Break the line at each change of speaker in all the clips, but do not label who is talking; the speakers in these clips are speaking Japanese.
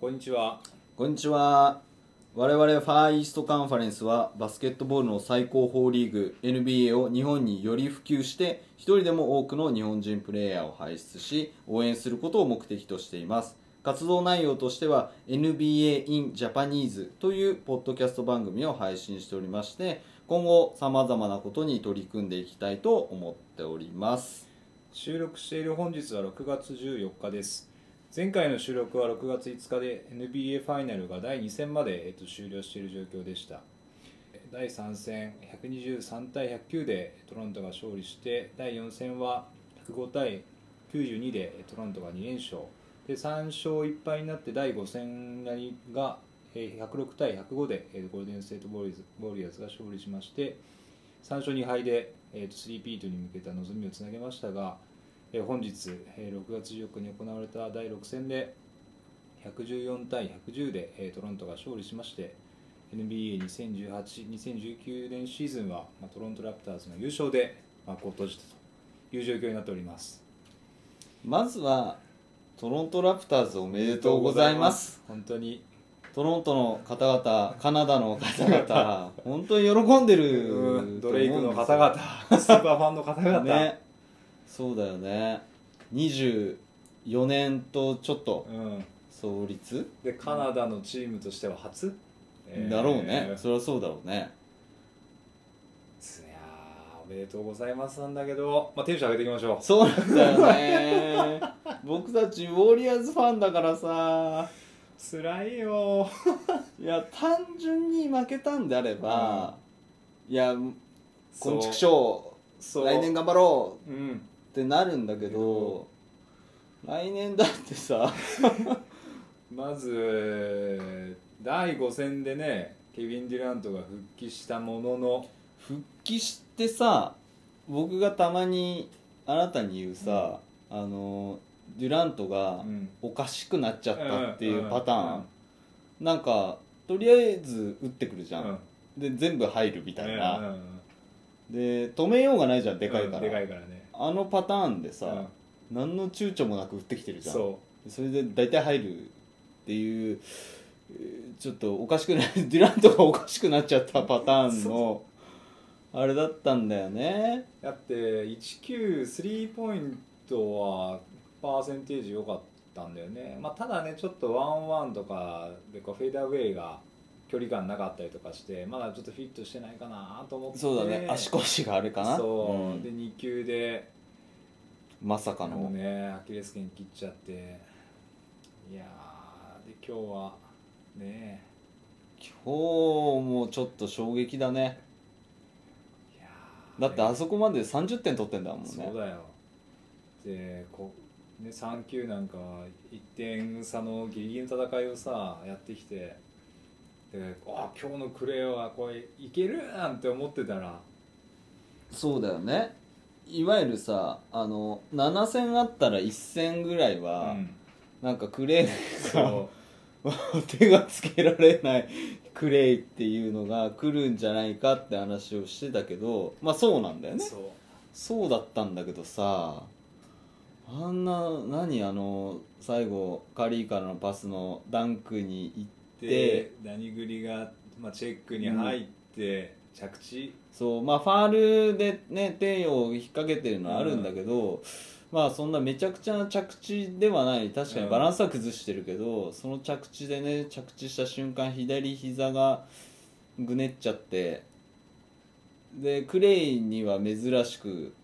こんにちは。
こんにちは我々ファーイーストカンファレンスはバスケットボールの最高峰リーグ NBA を日本により普及して一人でも多くの日本人プレーヤーを輩出し応援することを目的としています活動内容としては NBA in Japanese というポッドキャスト番組を配信しておりまして今後さまざまなことに取り組んでいきたいと思っております
収録している本日は6月14日です。前回の収録は6月5日で NBA ファイナルが第2戦まで、えっと、終了している状況でした。第3戦123対109でトロントが勝利して第4戦は105対92でトロントが2連勝で3勝1敗になって第5戦が106対105でゴールデン・ステート・ウォリアーズウォリアーズが勝利しまして3勝2敗で、3ピートに向けた望みをつなげましたが、えー本日、えー6月14日に行われた第6戦で114対110で、えートロントが勝利しまして NBA2018-2019 年シーズンは、まあ、トロントラプターズの優勝で幕を閉じたという状況になっております。
まずはトロントラプターズおめでとうございます。
本当に。
トロントの方々カナダの方々 本当に喜んでる
うんドレイクの方々スーパーファンの方々、
ねそうだよね。24年とちょっと。
うん、
創立、
でカナダのチームとしては初、えー。
だろうね。そりゃそうだろうね。
いやーおめでとうございますなんだけど、まあ、テンション上げていきましょう。
そうなんだよね。僕たちウォリアーズファンだからさ。
辛いよ。
いや単純に負けたんであれば、いやこんちくしょ
そう。
来年頑張ろう。
うん
ってなるんだけど来年だってさ
まず第5戦でねケビン・デュラントが復帰したものの
復帰してさ僕がたまにあなたに言うさ、あのデュラントが
うん。
おかしくなっちゃったっていうパターン、
うん。
なんかとりあえず打ってくるじゃん、
うん。
で全部入るみたいな、
うんうん。
で止めようがないじゃんでかいから、
うんでかいからね
あのパターンでさ、
うん。
何の躊躇もなく打ってきてるじゃん。
そ
それで大体入るっていうえーちょっとおかしくなデュラントがおかしくなっちゃったパターンのあれだったんだよね。
うだって19スリーポイントはパーセンテージ良かったんだよね、まあ、ただねちょっとワンワンとかでこうフェーダーウェイが距離感なかったりとかしてまだちょっとフィットしてないかなと思って。
そうだね。足腰があれかな。
そう、
ん。
で2球で。
まさか
あの
の
ねアキレス腱切っちゃって。いやーで今日はね。
今日もちょっと衝撃だね。
いやー。
だってあそこまで30点取ってんだもんね。
そうだよ。でこう、ね、3球なんか1点差のギリギリの戦いをさやってきてであ今日のクレーはこれいける？なんて思ってたら。
そうだよね。いわゆるさあの7戦あったら1戦ぐらいは、
うん。
なんかクレー
そ
が 手がつけられないクレイっていうのが来るんじゃないかって話をしてたけどまあそうなんだよね。
うそう。
そうだったんだけどさあんな何あの最後カリーからのパスのダンクに行って
でダニグリが、まあ、チェックに入って、着地？
そうまあファールでね手を引っ掛けてるのはあるんだけど、まあそんなめちゃくちゃな着地ではない。確かにバランスは崩してるけど、その着地でね着地した瞬間左膝がぐねっちゃってでクレイには珍しく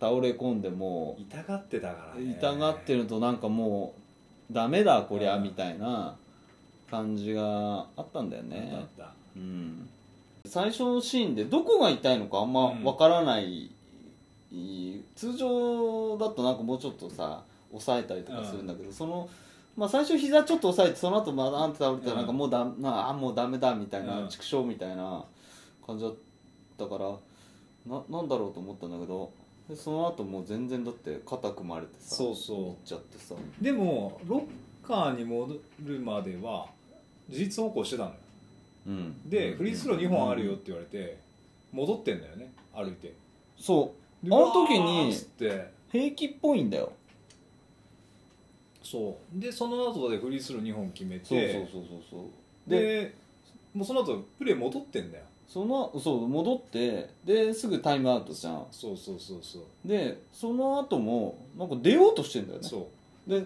倒れ込んでも
痛がってたからね。
痛がってるとなんかもうダメだこりゃ
うん。
みたいな感じがあったんだよね。
あったあっ
うん。最初のシーンでどこが痛いのかあんまわからない、通常だとなんかもうちょっとさ抑えたりとかするんだけど、その、まあ、最初膝ちょっと押さえてその後まだあんって倒れて
うん。
なんかもうだ、なあもうダメだみたいな
うん。
畜生みたいな感じだったからななんだろうと思ったんだけどでその後もう全然だって肩組まれてさ
そうそう。
行っちゃってさ。
たでもロッカーに戻るまでは事実走行してたのよ。
うん。
でフリースロー2本あるよって言われて戻ってんだよね歩いて。
そう。
で
あの時に平気っぽいんだよ。
そう。でその後でフリースロー2本決めて。
そうそうそうそうそう。で
でもうその後プレー戻ってんだよ。
そのそう戻ってですぐタイムアウトじゃん。
そうそうそうそう。
でその後もなんか出ようとしてんだよね。
そう。
で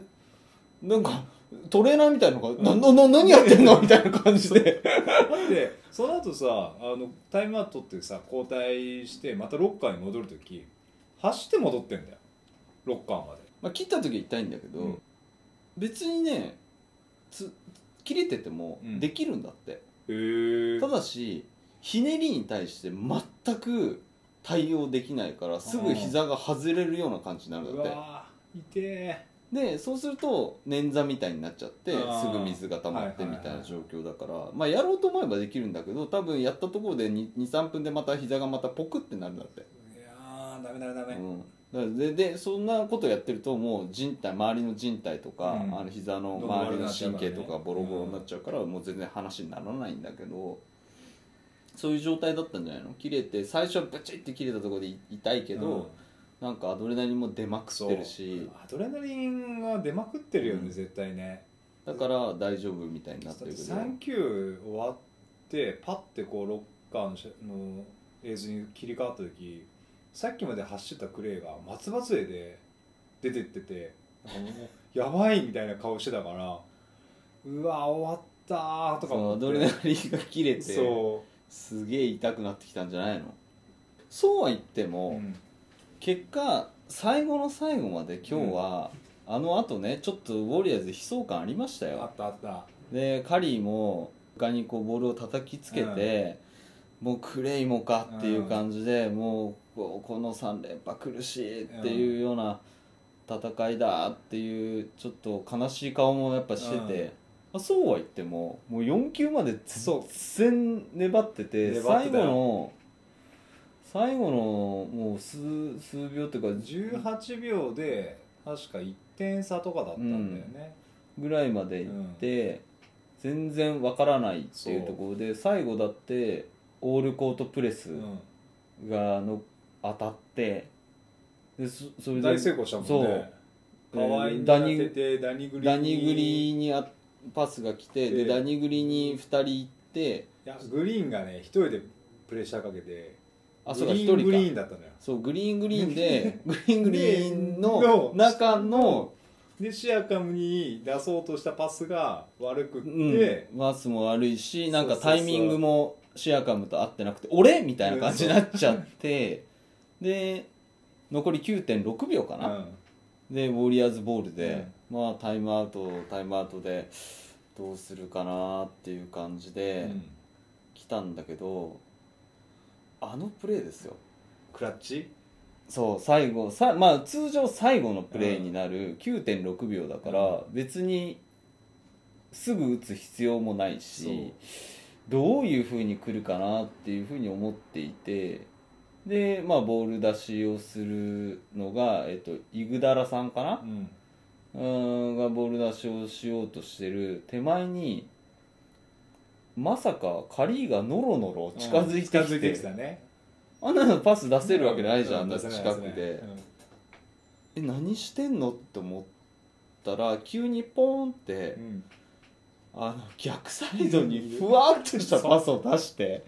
なんかトレーナーみたいなのが「ななな何やってんの? 」みたいな感じで。
だってその後さあのタイムアウトってさ交代してまたロッカーに戻る時走って戻ってんだよ。ロッカーまで。
まあ切った時は痛いんだけど、
うん。
別にねつ切れてても
うん。
できるんだって、
へえ
ただしひねりに対して全く対応できないからすぐ膝が外れるような感じになるん
う
だって。
わー痛え
でそうすると捻挫みたいになっちゃってすぐ水が溜まってみたいな状況だから、まあやろうと思えばできるんだけど多分やったところで23分でまた膝がまたポクってなるんだって、
いやーダメダメダメ、
うん、だからででそんなことやってるともう人体周りの人体とか、
うん。
あの膝の周りの神経とかボロボロになっちゃうから、もう全然話にならないんだけどそういう状態だったんじゃないの？切れて最初はブチって切れたところで痛いけど、
うん
なんかアドレナリンも出まくってるし。
アドレナリンは出まくってるよね、
うん。
絶対ね。
だから大丈夫みたいになってるけど。
3球終わってパッてこうロッカーの映像に切り替わった時さっきまで走ってたクレイが松葉杖で出てっててやばいみたいな顔してたからうわ終わったーとか
アドレナリンが切れて
そ
すげえ痛くなってきたんじゃないの？そうは言って
う、
も、
うん
結果最後の最後まで今日は、あのあとねちょっとウォリアーズ悲壮感ありました
あ
よ
ったあった。
でカリーも床にこうボールを叩きつけて、もうクレイもかっていう感じで、もうこうこの3連覇苦しいっていうような戦いだっていうちょっと悲しい顔もやっぱしてて、まあそうは言ってももう4球まで
そう。
粘ってて
粘って
最
たよ。
後の最後のもう数数秒っていうか
18秒で確か1点差とかだったんだよね、
ぐらいまで行って、全然わからないっていうところで最後だってオールコートプレス
うん。
がの当たってでそそれで
大成功したもんね。
そう。
河合に当
ダニ
ててダニグリ
にあパスが来てで
で
ダニグリに2人行って
いやグリーンがね一人でプレッシャーかけて
あそうか1
グリーングリー
人か
ンだったのよ。
そうグリーングリーンでグリーン。グリーンの
の
中の
でシアカムに出そうとしたパスが悪くって、
うん、マスも悪いしなんかタイミングもシアカムと合ってなくて俺？みたいな感じになっちゃってで残り9.6秒かな、でウォリアーズボールで、まあタイムアウトタイムアウトでどうするかなっていう感じ
う
で
ん。
来たんだけど、あのプレーですよ。
クラッチ？
そう最後さ、まあ、通常最後のプレーになる9.6秒だから別にすぐ打つ必要もないしどういうふうに来るかなっていうふうに思っていてで、まあ、ボール出しをするのが、えっと、イグダラさんかな？
うん。
うーんがボール出しをしようとしてる手前にまさかカリーがノロノロ近づいて
近づい
きて
てきたね。
あんなのパス出せるわけないじゃん、
う
あんな近くで。え何してんのって思ったら急にポーンって
う、ん。
あの逆サイドにふわっとしたパスを出して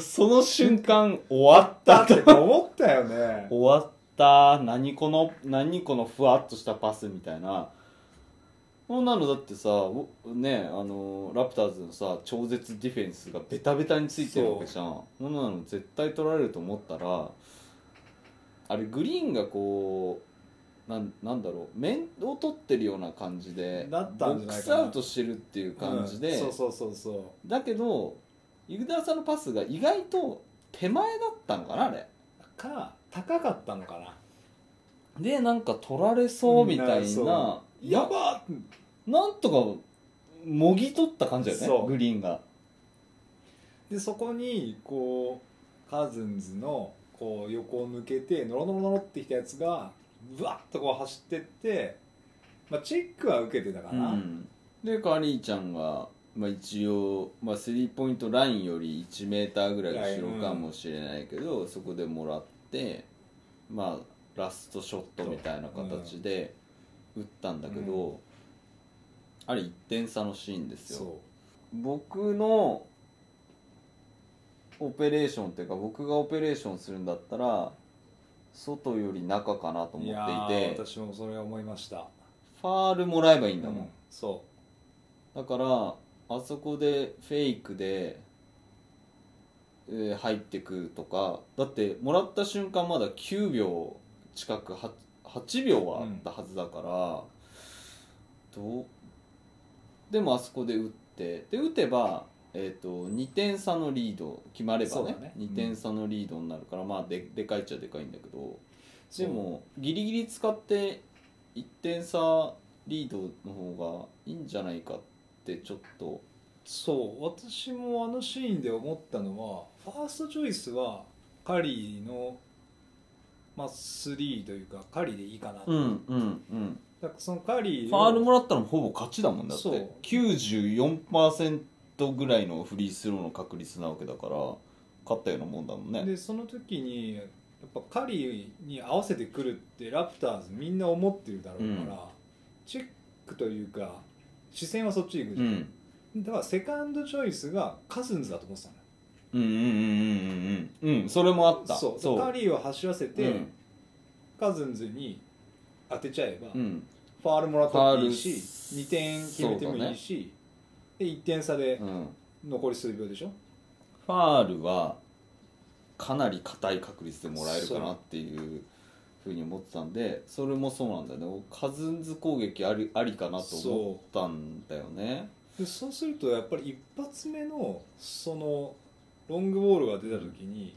その瞬間終わったと。
思ったよね。
終わった。何この何このふわっとしたパスみたいなそんなのだってさおねあのラプターズのさ超絶ディフェンスがベタベタについてるわけじゃん。そんなの絶対取られると思ったらあれグリーンがこうなんなんだろう面を取ってるような感じで
だったんじゃないかな
ボックスアウトしてるっていう感じで、
うんそうそうそうそう。
だけどイグダラさんのパスが意外と手前だったのかなあれ。
か高かったのかな。
でなんか取られそうみたいな、
うんそうやば。っ
なんとかもぎ取った感じだよね
そう。
グリーンが。
でそこにこうカズンズのこう横を抜けてノロノロノロってきたやつがブワッとこう走ってって、まあ、チェックは受けてたかな、
うん。でカリーちゃんが、まあ、一応、まあ、スリーポイントラインより1メーターぐらい後ろかもしれないけど、そこでもらってまあラストショットみたいな形で打ったんだけど、あれ1点差のシーンですよ。
そ
僕のオペレーションっていうか僕がオペレーションするんだったら外より中かなと思っていて。
ー私もそれは思いました。
ファールもらえばいいんだもん、
うんそ
だからあそこでフェイクで、えー入ってくとかだってもらった瞬間まだ9秒近くは8秒はあったはずだから、どうでもあそこで打ってで打てば、えー、と2点差のリード決まればね
そうだね。
2点差のリードになるから、まあででかいっちゃでかいんだけどでもギリギリ使って1点差リードの方がいいんじゃないかってちょっと。
そう。私もあのシーンで思ったのはファーストチョイスはカリーの、まあ、3というかカリーでいいかな、
うんうんうん。
だからそのカリー
ファールもらったらほぼ勝ちだもんだって。
そう。
94%ぐらいのフリースローの確率なわけだから勝ったようなもんだもんね。
でその時にやっぱカリーに合わせてくるってラプターズみんな思ってるだろうから、チェックというか視線はそっちに行くじゃん、
うん。
だからセカンドチョイスがカズンズだと思ってたのよ
うんうんうんうんうんうんそれもあった
そうそうカリーを走らせて、
うん
カズンズに当てちゃえば、
うん
ファールもらったっていいし
ファール
2点決めてもいいし、で1点差で残り数秒でしょ、
ファールはかなり硬い確率でもらえるかなっていうふうに思ってたんでそれもそうなんだよねカズンズ攻撃ありありかなと思ったんだよね
でそうするとやっぱり一発目のそのロングボールが出た時に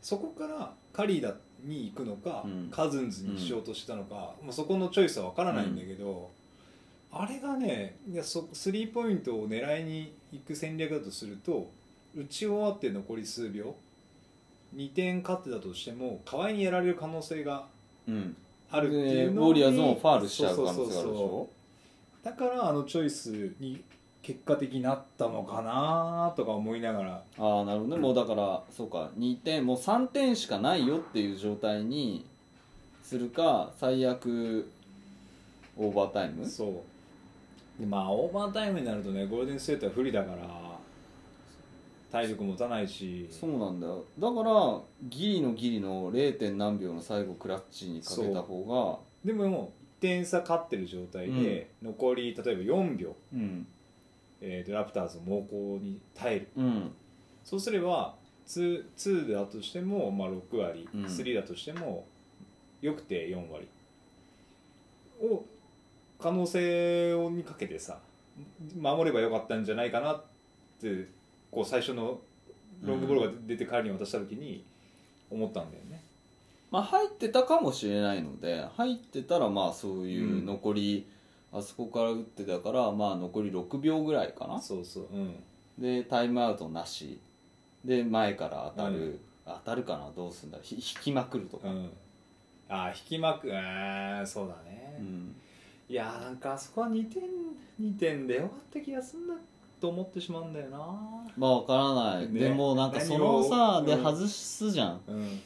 そこからカリーだに行くのか、
うん。
カズンズにしようとしたのか、まあ、そこのチョイスは分からないんだけど、あれがねいやそスリーポイントを狙いに行く戦略だとすると打ち終わって残り数秒2点勝ってたとしても河合にやられる可能性が
うん。
あるって
で
いうのに
ウォリアーズもファールしちゃう可能性があるでしょ？
だからあのチョイスに結果的になったのかなとか思いながら。
ああなるほどね。もうだからそうか。2点もう3点しかないよっていう状態にするか最悪オーバータイム？
そう。でまあオーバータイムになるとねゴールデンステートは不利だから体力持たないし。
そうなんだよ。だからギリのギリの 0. 点何秒の最後クラッチにかけた方
でも1点差勝ってる状態で、残り例えば4秒、
がうん
えーとラプターズの猛攻に耐える。
うん。
そうすれば 2, 2だとしても、まあ、6割、
うん。
3だとしてもよくて4割。を可能性にかけてさ守ればよかったんじゃないかなってこう最初のロングボールが出て彼に渡した時に思ったんだよね、
まあ入ってたかもしれないので入ってたらまあそういう残り、あそこから打ってたからまあ残り6秒ぐらいかな。
そうそううん。
でタイムアウトなし。で前から当たる、
うん。
当たるかな？どうすんだひ引きまくるとか、
うん。ああ引きまくあーそうだね、
うん。
いやーなんかあそこは2点2点でよかった気がすんだと思ってしまうんだよな。
まあわからない、
ね。
でもなんかその
何を
さで
うん。
外すじゃん。
うん。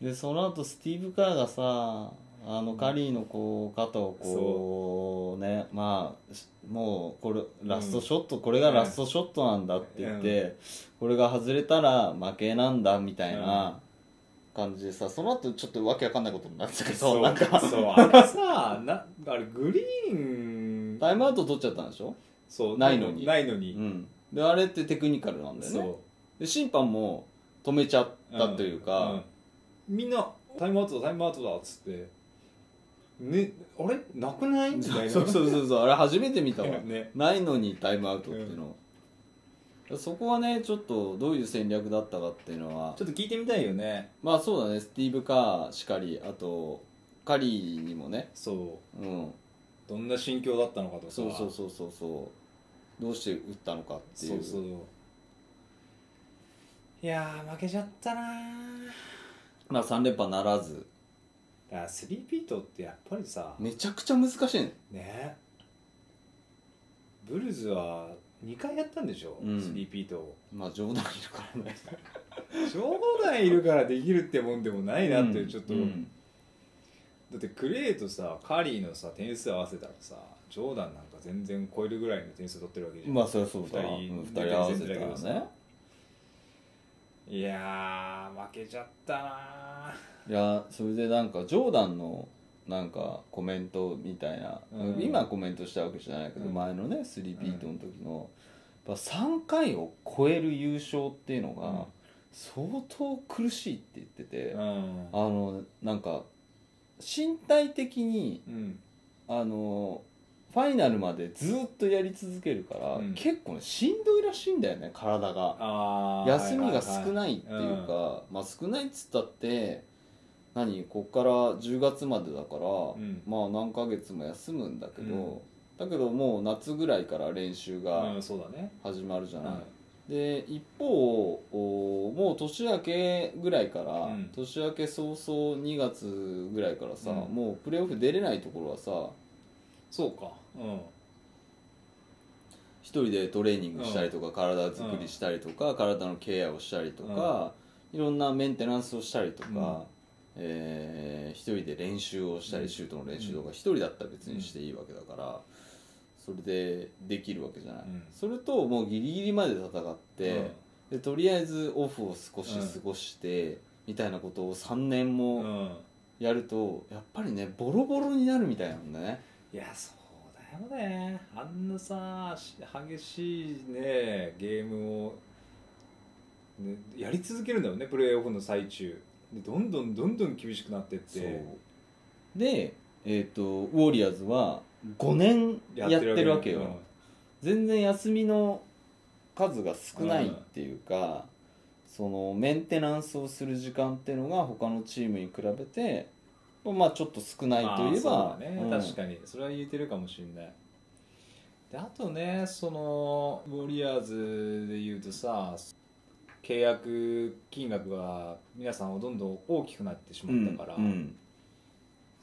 でその後スティーブ・カーがさあのカリーのこう肩をこうねまあしもうこれラストショット、これがラストショットなんだって言って、これが外れたら負けなんだみたいな感じでさその後ちょっとわけわかんないことになってたけどなんか。
そう。あれさなあれグリーン。
タイムアウト取っちゃったんでしょ？
そう。
ないのに。
ないのに、
うん。であれってテクニカルなんだよね。
そ
で審判も止めちゃったというか、
うん。みんなタイムアウトだタイムアウトだっつってねあれ？なくない？みたいな。
そうそうそう。そうあれ初めて見たわ、
ね。
ないのにタイムアウトっていうの、そこはねちょっとどういう戦略だったかっていうのは。
ちょっと聞いてみたいよね。
まあそうだね。スティーブ・カーしかりあとカリーにもね。
そう。
うん。
どんな心境だったのかとか。
そうそうそうそうそう。どうして打ったのかっていう。
そうそう。いやー負けちゃったなー。
まあ3連覇ならず。
だからスリーピートってやっぱりさ
めちゃくちゃ難しいね。
ねブルズは2回やったんでしょ、
うん。
スリーピートを。
まあ冗談いるからね。
冗談いるからできるってもんでもないなって、
うん。
ちょっと、
うん。
だってクレイとさカリーのさ点数合わせたらさジョーダンなんか全然超えるぐらいの点数取ってるわけじゃん、
まあそりゃそうだ。
二人
合わせた
ど
ね。
さいやー負けちゃったない
やそれでなんかジョーダンのなんかコメントみたいな、
うん。
今コメントしたわけじゃないけど、
うん。
前のねスリーピートの時の、やっぱ3回を超える優勝っていうの
うん。
が相当苦しいって言ってて、
うん。
あのなんか身体的に
うん。
あのファイナルまでずっとやり続けるから、
うん。
結構ねしんどいらしいんだよね体が。
あー
休みが少ないっていうか、まあ少ないっつったって何こっから10月までだから、
ん。
まあ何ヶ月も休むんだけど、
うん。
だけどもう夏ぐらいから練習
はい
が
うんそうだね。
始まるじゃない、
は
で一方おもう年明けぐらいから、
うん。
年明け早々2月ぐらいからさ、
うん。
もうプレーオフ出れないところはさ
そうかうん。
一人でトレーニングしたりとか、体作りしたりとか、体のケアをしたりとか、いろんなメンテナンスをしたりとか、
うん。
えー一人で練習をしたり、
うん
シュートの練習とか一人だったら別にしていいわけだから、それでできるわけじゃない、
うん。
それともうギリギリまで戦って、でとりあえずオフを少し過ごして、みたいなことを3年
うん、
も
うん。
やるとやっぱりねボロボロになるみたいなんだね。
いやそよね。あんなさし激しいねゲームを、ね、やり続けるんだよねプレーオフの最中。でどんどんどんどん厳しくなってって。
で、えー、とウォリアーズは5年やってるわけよ、全然休みの数が少ないっていうか、そのメンテナンスをする時間っていうのが他のチームに比べてまあちょっと少ないといえば
ね、
うん。
確かに。それは言えてるかもしれない。であとねそのウォリアーズでいうとさ契約金額が皆さんはどんどん大きくなってしまったから、
うん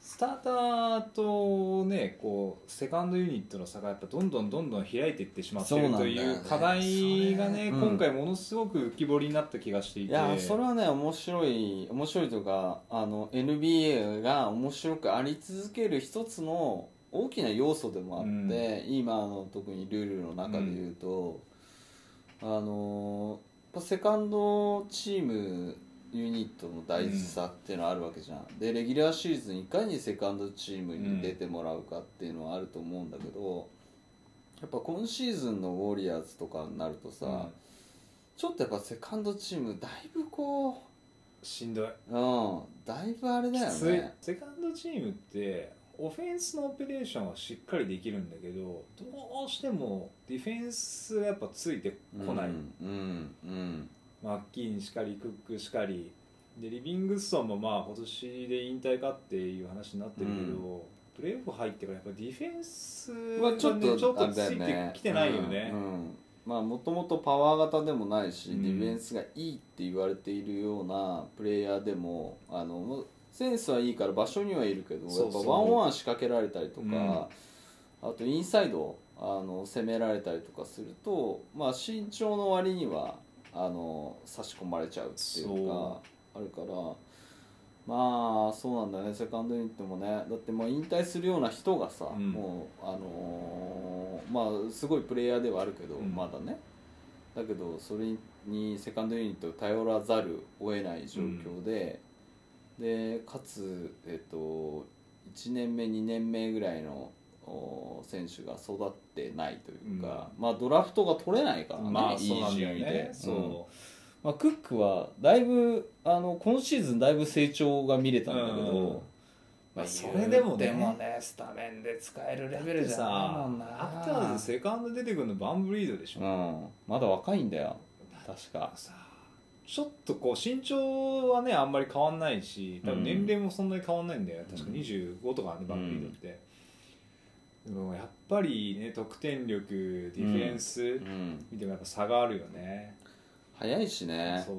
スターターとねこうセカンドユニットの差がやっぱどんどんどんどん開いていってしまってるという課題がね
それうん
今回ものすごく浮き彫りになった気がしていて。
いやそれはね面白い面白いというかあの NBA が面白くあり続ける一つの大きな要素でもあって、
うん。
今の特にルールの中で言うと、あのやっぱセカンドチームユニットの大事さっていうのはあるわけじゃん、でレギュラーシーズンいかにセカンドチームに出てもらうかっていうのはあると思うんだけど、やっぱ今シーズンのウォリアーズとかになるとさ、
うん。
ちょっとやっぱセカンドチームだいぶこ
しんどい。う
うん。だいぶあれだよね。
セカンドチームってオフェンスのオペレーションはしっかりできるんだけどどうしてもディフェンスがやっぱついてこない、
うん。うん。うん
マッキーンしかりクックしかり。でリビングストンもまあ今年で引退かっていう話になってるけど、プレーオフ入ってからやっぱディフェンスが、ね、
まあちょっと
ちょっとついて
ね
きてないよね、
うん。うん。まあもともとパワー型でもないし、
うん。
ディフェンスがいいって言われているようなプレイヤーでもあのセンスはいいから場所にはいるけどやっぱワンワン仕掛けられたりとか、あとインサイドあの攻められたりとかすると、まあ、身長の割にはあの差し込まれちゃうっていうかあるからまあそうなんだねセカンドユニットもね。だってもう引退するような人がさ、
うん。
もうあのーまあすごいプレイヤーではあるけど、
うん。
まだね。だけどそれにセカンドユニットを頼らざるを得ない状況で、でかつ、えっと1年目2年目ぐらいのお選手が育ってないというか、まあドラフトが取れないからね、
まあ
いい順位で
ね、そう、
うん。まあ、クックはだいぶあの今シーズンだいぶ成長が見れたんだけど、
うん。
まあ、
それでもね。
でもねスタメンで使えるレベルじゃない
さ
もんな。
アフターズセカンド出てくるのバンブリードでしょ、
うん、まだ若いんだよ。確か。
さちょっとこう身長はねあんまり変わんないし多分年齢もそんなに変わんないんだよ、確か25とかねバンブリードって、でもやっぱりね得点力ディフェンス、
うん
見てもやっぱ差があるよね。
早いしね。
そう。
う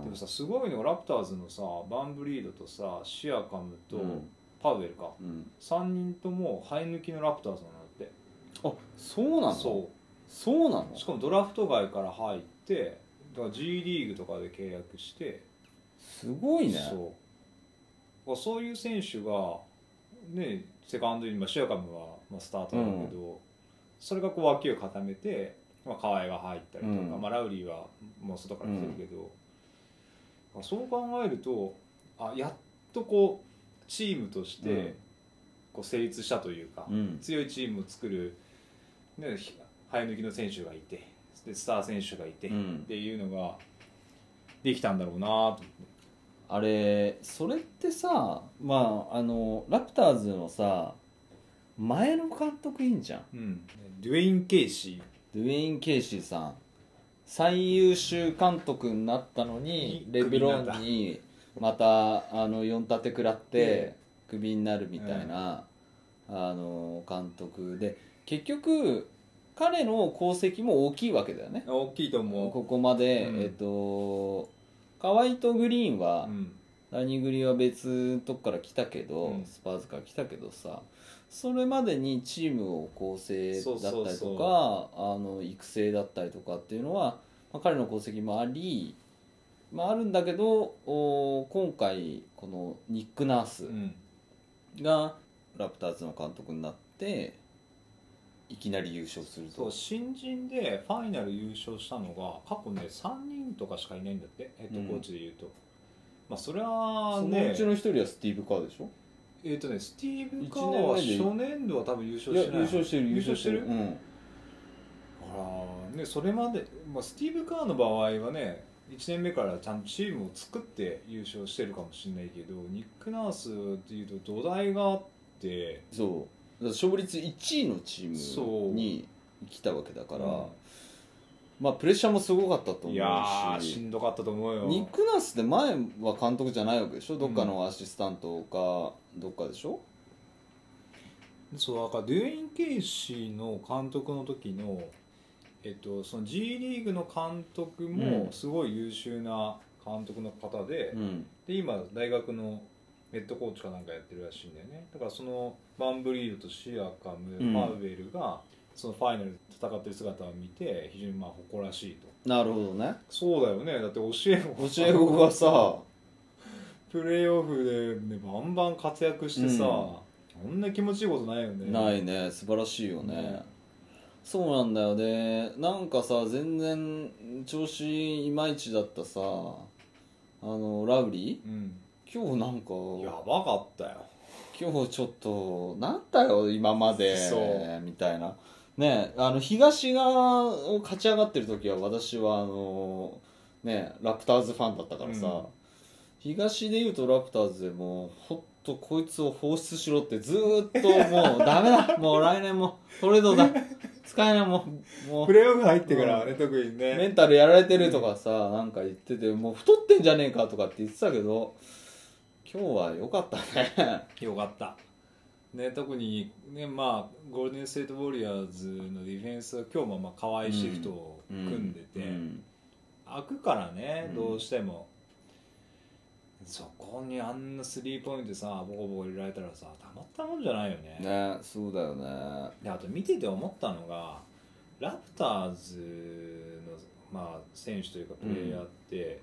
ん。
でもさすごいのがラプターズのさバンブリードとさシアカムと
うん。
パウエルか、
うん。
3人とも生え抜きのラプターズなんだって。
あそうなの？
そ
そうなの？
うしかもドラフト外から入ってだから G リーグとかで契約して。
すごいね。
そう。そういう選手がねセカンドに、まあ、シアカムは、まあ、スタートだけど、それがこう脇を固めて、まあ、河合が入ったりとか、
うん。
まあ、ラウリーはもう外から来てるけど、そう考えるとあやっとこうチームとし
うん。
てこう成立したというか、
うん。
強いチームを作る、ね、ひ生え抜きの選手がいてでスター選手がいて、
うん。
っていうのができたんだろうなと思って。
あれそれってさまああのラプターズのさ前の監督いいんじゃん。
うん、デュエイン・ケイシ
ドゥエイン・ケイシーさん。最優秀監督になったのに
に
レブロンにまたあの4タテ食らって
で
クビになるみたいな、あの監督で結局彼の功績も大きいわけだよね。
ー大きいと思う。
ここまで、
うん。
えっと河合とグリーンは、
うん。
ダニグリは別のとこから来たけど、
うん。
スパーズから来たけどさそれまでにチームを構成だったりとか
そうそうそう。
あの育成だったりとかっていうのは、まあ、彼の功績もあり、まあ、あるんだけどお今回このニック・ナース
うん。
がラプターズの監督になっていきなり優勝すると。
そう新人でファイナル優勝したのが過去ね3人とかしかいないんだって。ヘッドコーチでいうと、まあそれは
その
ね
うちの一人はスティーブ・カーでしょ？
えっ、とねスティーブ・カーは初年度は多分優勝してない。
優勝してる
優勝してる？
うん。
あらねそれまで、まあ、スティーブ・カーの場合はね1年目からちゃんとチームを作って優勝してるかもしれないけどニック・ナースっていうと土台があって。
そう勝率1位のチームに来たわけだから、
うん。
まあプレッシャーもすごかったと思う
いやーし
し
んどかったと思うよ。
ニック・ナースって前は監督じゃないわけでしょ？どっかのアシスタントかどっかでしょ、
そうだからデュエイン・ケイシーの監督の時の、えっと、その G リーグの監督も
うん。
すごい優秀な監督の方で,、
うん。
で今大学のヘッドコーチかなんかやってるらしいんだよね。だからそのバンブリートとシアカム、
うん。
ファウベルがそのファイナルで戦ってる姿を見て非常にまあ誇らしいと。
なるほどね。
そうだよね。だって教え子
教え子がさ
プレーオフで、ね、バンバン活躍してさ、こん。な気持ちいいことないよね。
ないね。素晴らしいよね、
ね
そうなんだよね。なんかさ全然調子いまいちだったさあのラウリー？
うん
今日なんか
やばかったよ。
今日ちょっとなんだよ今まで
そう。
みたいな。ねあの東側を勝ち上がってる時は私はあのねラプターズファンだったからさ、
うん。
東でいうとラプターズでもうほっとこいつを放出しろってずーっともうダメだ。もう来年もトレードだ。使えないもうもう
プレーオフ入ってからね、特に
メ
ね
ンタルやられてるとかさなんか言っててもう太ってんじゃねえかとかって言ってたけど今日は良かったね。
よかった。ね特にねまあゴールデン・ステート・ウォリアーズのディフェンスは今日もまあカワイシフトを組んでて、
うん
開くからね
うん。
どうしても、そこにあんなスリーポイントさボコボコ入れられたらさたまったもんじゃないよね。
ねそうだよね。
であと見てて思ったのがラプターズの、まあ、選手というかプレイヤーって、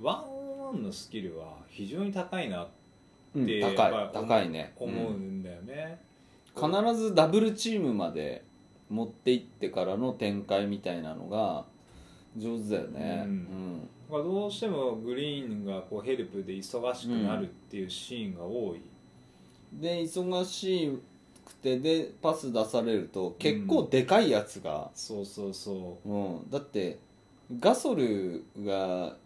ワンオンワンのスキルは非常に高いなって
うん
で
高い
やっぱり
高いね。
思
う
うんんだよね、
必ずダブルチームまで持っていってからの展開みたいなのが上手だよね。
うん。まあどうしてもグリーンがこうヘルプで忙しくなるっていうシーンが多い、
うんで忙しくてでパス出されると結構でかいやつが、
そうそうそ
う。ん。だってガソルが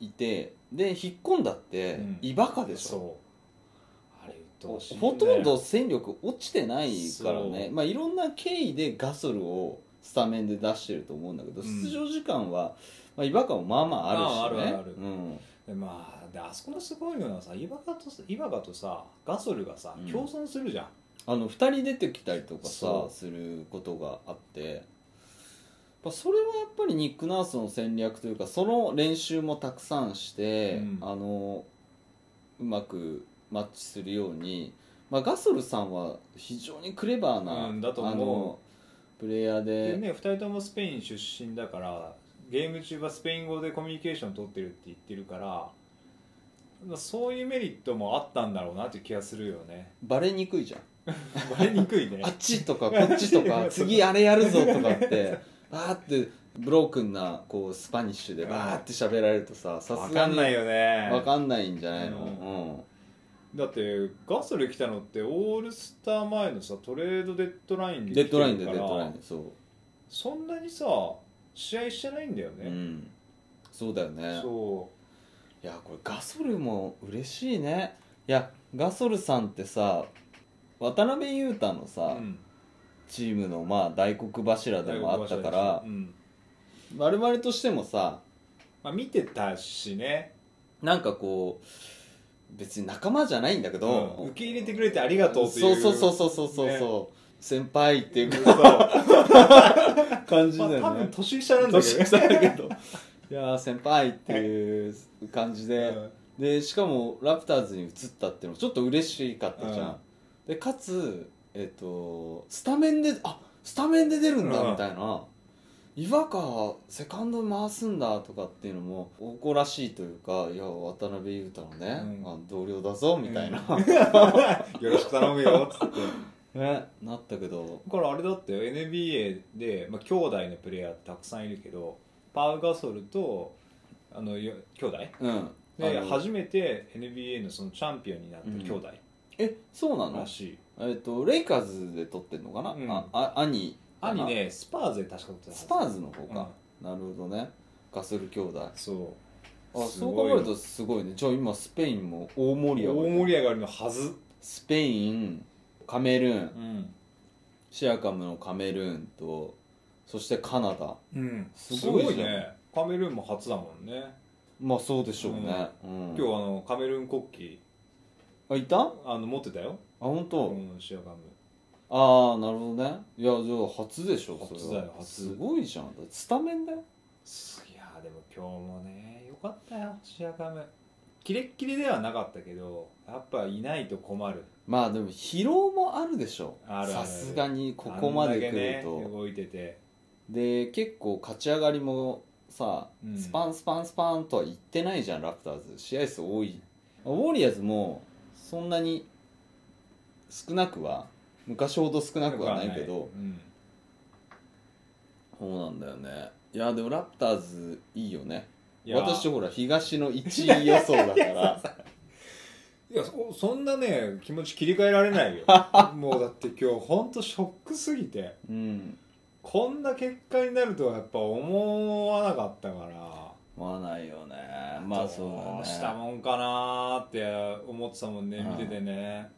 いてで引っ込んだって
うん。
イバカ
う
でしょ、
そうあれ鬱陶しい、ね、
ほとんど戦力落ちてないからね。まあいろんな経緯でガソルをスタメンで出してると思うんだけど、
うん。
出場時間は、まあ、違和感もまあまああるしね。
ああるあるある。
うん。
でまあであそこのすごいのはさイバガとイバガとさガソルがさ
うん。
共存するじゃん、
あの2人出てきたりとかさすることがあって。まあそれはやっぱりニック・ナースの戦略というかその練習もたくさんして、
うん。
あのうまくマッチするように、まあ、ガソルさんは非常にクレバーな、
うんだと思う。
あのプレイヤーで。
でね2人ともスペイン出身だからゲーム中はスペイン語でコミュニケーション取ってるって言ってるからまあそういうメリットもあったんだろうなっていう気がするよね。
バレにくいじゃん。
分かりにくいね。
あっちとかこっちとか 次あれやるぞとかってバーってブロークンなこうスパニッシュでバーって喋られるとささ
分
すがに
かんないよね。
わかんないんじゃないの、
う
うん
だってガソル来たのってオールスター前のさトレードデッドラインで
デッドラインでデッドラインでそう、
そんなにさ試合してないんだよね、
うん。そうだよね。
そ
いやこれガソルも嬉しいね。いやガソルさんってさ渡辺裕太の
う、
さ、
うん、
チームのまあ大黒柱でもあったから
うん。
我々としてもさ
まあ、見てたしね、
なんかこう別に仲間じゃないんだけど、
うん。受け入れてくれてありがとうっていう。
そうそうそうそうそうそう、先輩っていう
そう。
感じだよね、
まあ、多分年下なんだけど。
年下だけど。いやー先輩っていう感じで、
うん
でしかもラプターズに移ったっていうのもちょっと嬉しかったじゃん、
うん。
でかつえっ、とスタメンであスタメンで出るんだ
うん。
みたいな、岩川セカンド回すんだとかっていうのも誇らしいというかいや渡辺裕太のね、
うん。
あ同僚だぞみたいな、
よろしく頼むよっつって。
ねなったけど。
だからあれだってよ NBA で、まあ、兄弟のプレイヤーたくさんいるけどパウ・ガソルとあのよ兄弟？
うん。
で初めて NBA のそのチャンピオンになった兄弟。
えそうなの？
らしい、
えっ、とレイカーズで取ってんのかな、
うん。
ああ兄
兄ねスパーズで確か
スパーズの方か、なるほどね。ガソル兄弟。あ
そう。す
そう
ごいよ。
考えるとすごいね。じゃあ今スペインも大盛り上が
大
り
盛り上がりのはず。
スペインカメルーン。
うん、
シアカムのカメルーンとそしてカナダ。
うん、
す
す
ごいじゃん。
ごいね。カメルーンも初だもんね。
まあそうでしょうね、うん。
今日あのカメルーン国旗。
あいた？あ
あの持ってたよ、
本当、
うん、シアカム
ああなるほどね。いやじゃあ初でしょ
初だよ初。
すごいじゃん。だってスタメンだよ。
いやーでも今日もねよかったよシアカム。キレッキレではなかったけどやっぱいないと困る。
まあでも疲労もあるでしょ。
あるある。
さすがにここまで来ると、
あんだけね、動いてて。
で結構勝ち上がりもさ、
うん。
スパンスパンスパンとは言ってないじゃんラプターズ。試合数多い。ウォーリアーズもそんなに少なくは昔ほど少なくはないけど。
うん
そうなんだよね。いやでもラプターズいいよね。私ほら東の1位予想だから。
いやそそんなね気持ち切り替えられないよ。もうだって今日ほんとショックすぎて。
うん。
こんな結果になるとはやっぱ思わなかったから。
思わないよね。まあそうだ
どうした
ね
もんかなーって思ってたもんね
うん
見ててね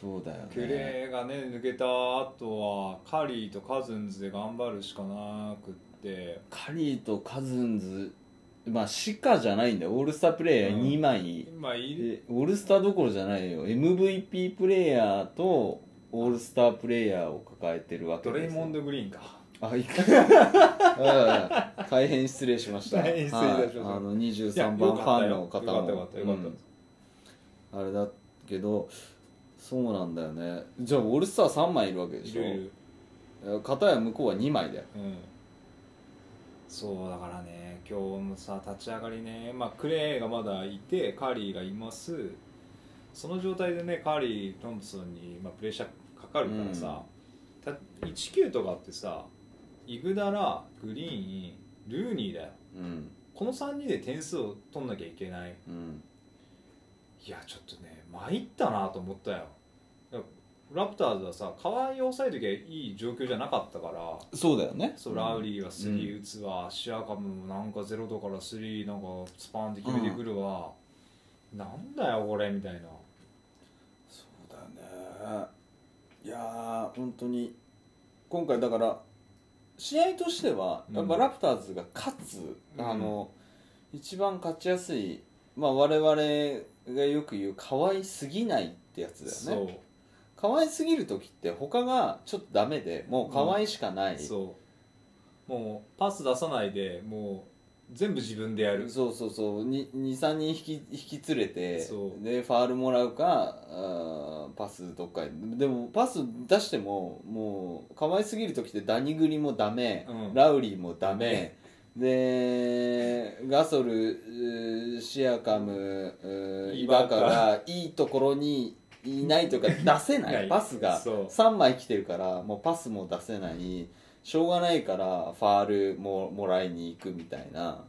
そうだよね。
クレーがね抜けた後はカリーとカズンズで頑張るしかなくって。
カリーとカズンズまあシカじゃないんだよ。オールスタープレイヤー2枚、
今いる。
でオールスターどころじゃないよ。MVP プレイヤーとオールスタープレイヤーを抱えてるわけ
ドレイモンド・グリーンか。
あいか。うん大変失礼しました。
大変失礼いたしました。
はいあの
いや
23番ファンの方も。
よかったよかったよかったよかっ
うん。あれだけどそうなんだよね。じゃあオールスター3枚いるわけ
た
でしょ？
いる
片や向こうは2枚だよ。
うん。そうだからね今日のさ立ち上がりね、まあ、クレーがまだいてカーリーがいます。その状態でねカーリートンプソンに、まあ、プレッシャーかかるからさ、た1-9とかってさイグダラグリーンルーニーだよ。
うん。
この3人で点数を取んなきゃいけない。
うん。
いやちょっとね参ったなと思ったよラプターズはさ河合を抑えときゃいい状況じゃなかったから
そうだよね。
そうラウリーはスリー打つわ、シアカムもなんかゼロ度からスリーなんかスパンって決めてくるわ、なんだよこれみたいな。
そうだよね。いやー本当に。今回だから試合としては
うん。
やっぱラプターズが勝つ、
うん。
あの一番勝ちやすい、まあ、我々がよく言う可愛すぎないってやつだよね可愛すぎる時って他がちょっとダメでもう可愛いしかない、
そう。もうパス出さないでもう全部自分でやる。
そうそうそう。23人引き引き連れて
そう。
でファールもらうかあーパスどっかへ。でもパス出してももう可愛すぎる時ってダニグリもダメ、
うん。
ラウリーもダメ。でガソルうーシアカムうーイバカがいいところにいないというか出せな
ない
い。パスが
そう。
3枚来てるからもうパスも出せない。しょうがないからファールももらいに行くみたいな。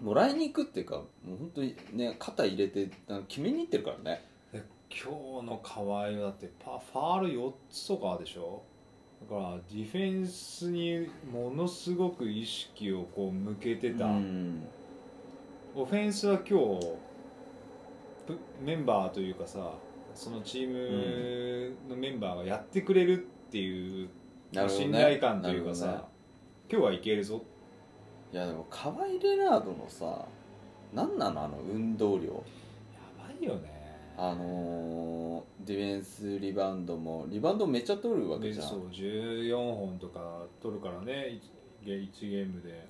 もらいに行くっていうかもう本当にね肩入れて決めに行ってるからね。
で今日の河合はだってパファール4つとかでしょ？だからディフェンスにものすごく意識をこう向けてた、
うん。
オフェンスは今日プメンバーというかさそのチームのメンバーがやってくれるっていう、
なるほどね
信頼感というかさ、
なるほどね。
今日はいけるぞ。
いやでもカワイ・レナードのさ何なのあの運動量。
やばいよね。
あのーディフェンスリバウンドもリバウンドめっちゃ取るわけじゃ
そう14本とか取るからね。1, ゲ1ゲームで。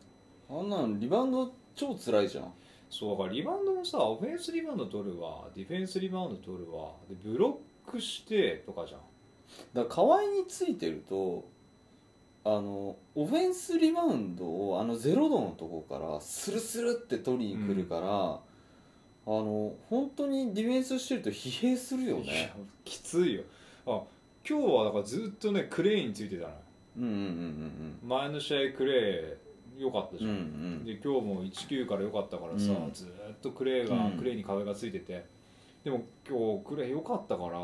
あんなのリバウンド超辛いじゃん
そうだからリバウンドもさオフェンスリバウンド取るわディフェンスリバウンド取るわでブロックしてとかじゃん。
だから河合についてるとあのオフェンスリバウンドをあのゼロ度のとこからスルスルって取りに来るから、あの本当にディフェンスしてると疲弊するよね。
きついよ。あ今日はだからずっとねクレイについてたのよ。
うんうんうん。
前の試合クレイ良かったじ
うんう
ゃん、
ん
で今日も19から良かったからさ、
うん。
ずーっとクレイが、
うん。
クレイに壁がついてて。でも今日クレイ良かったから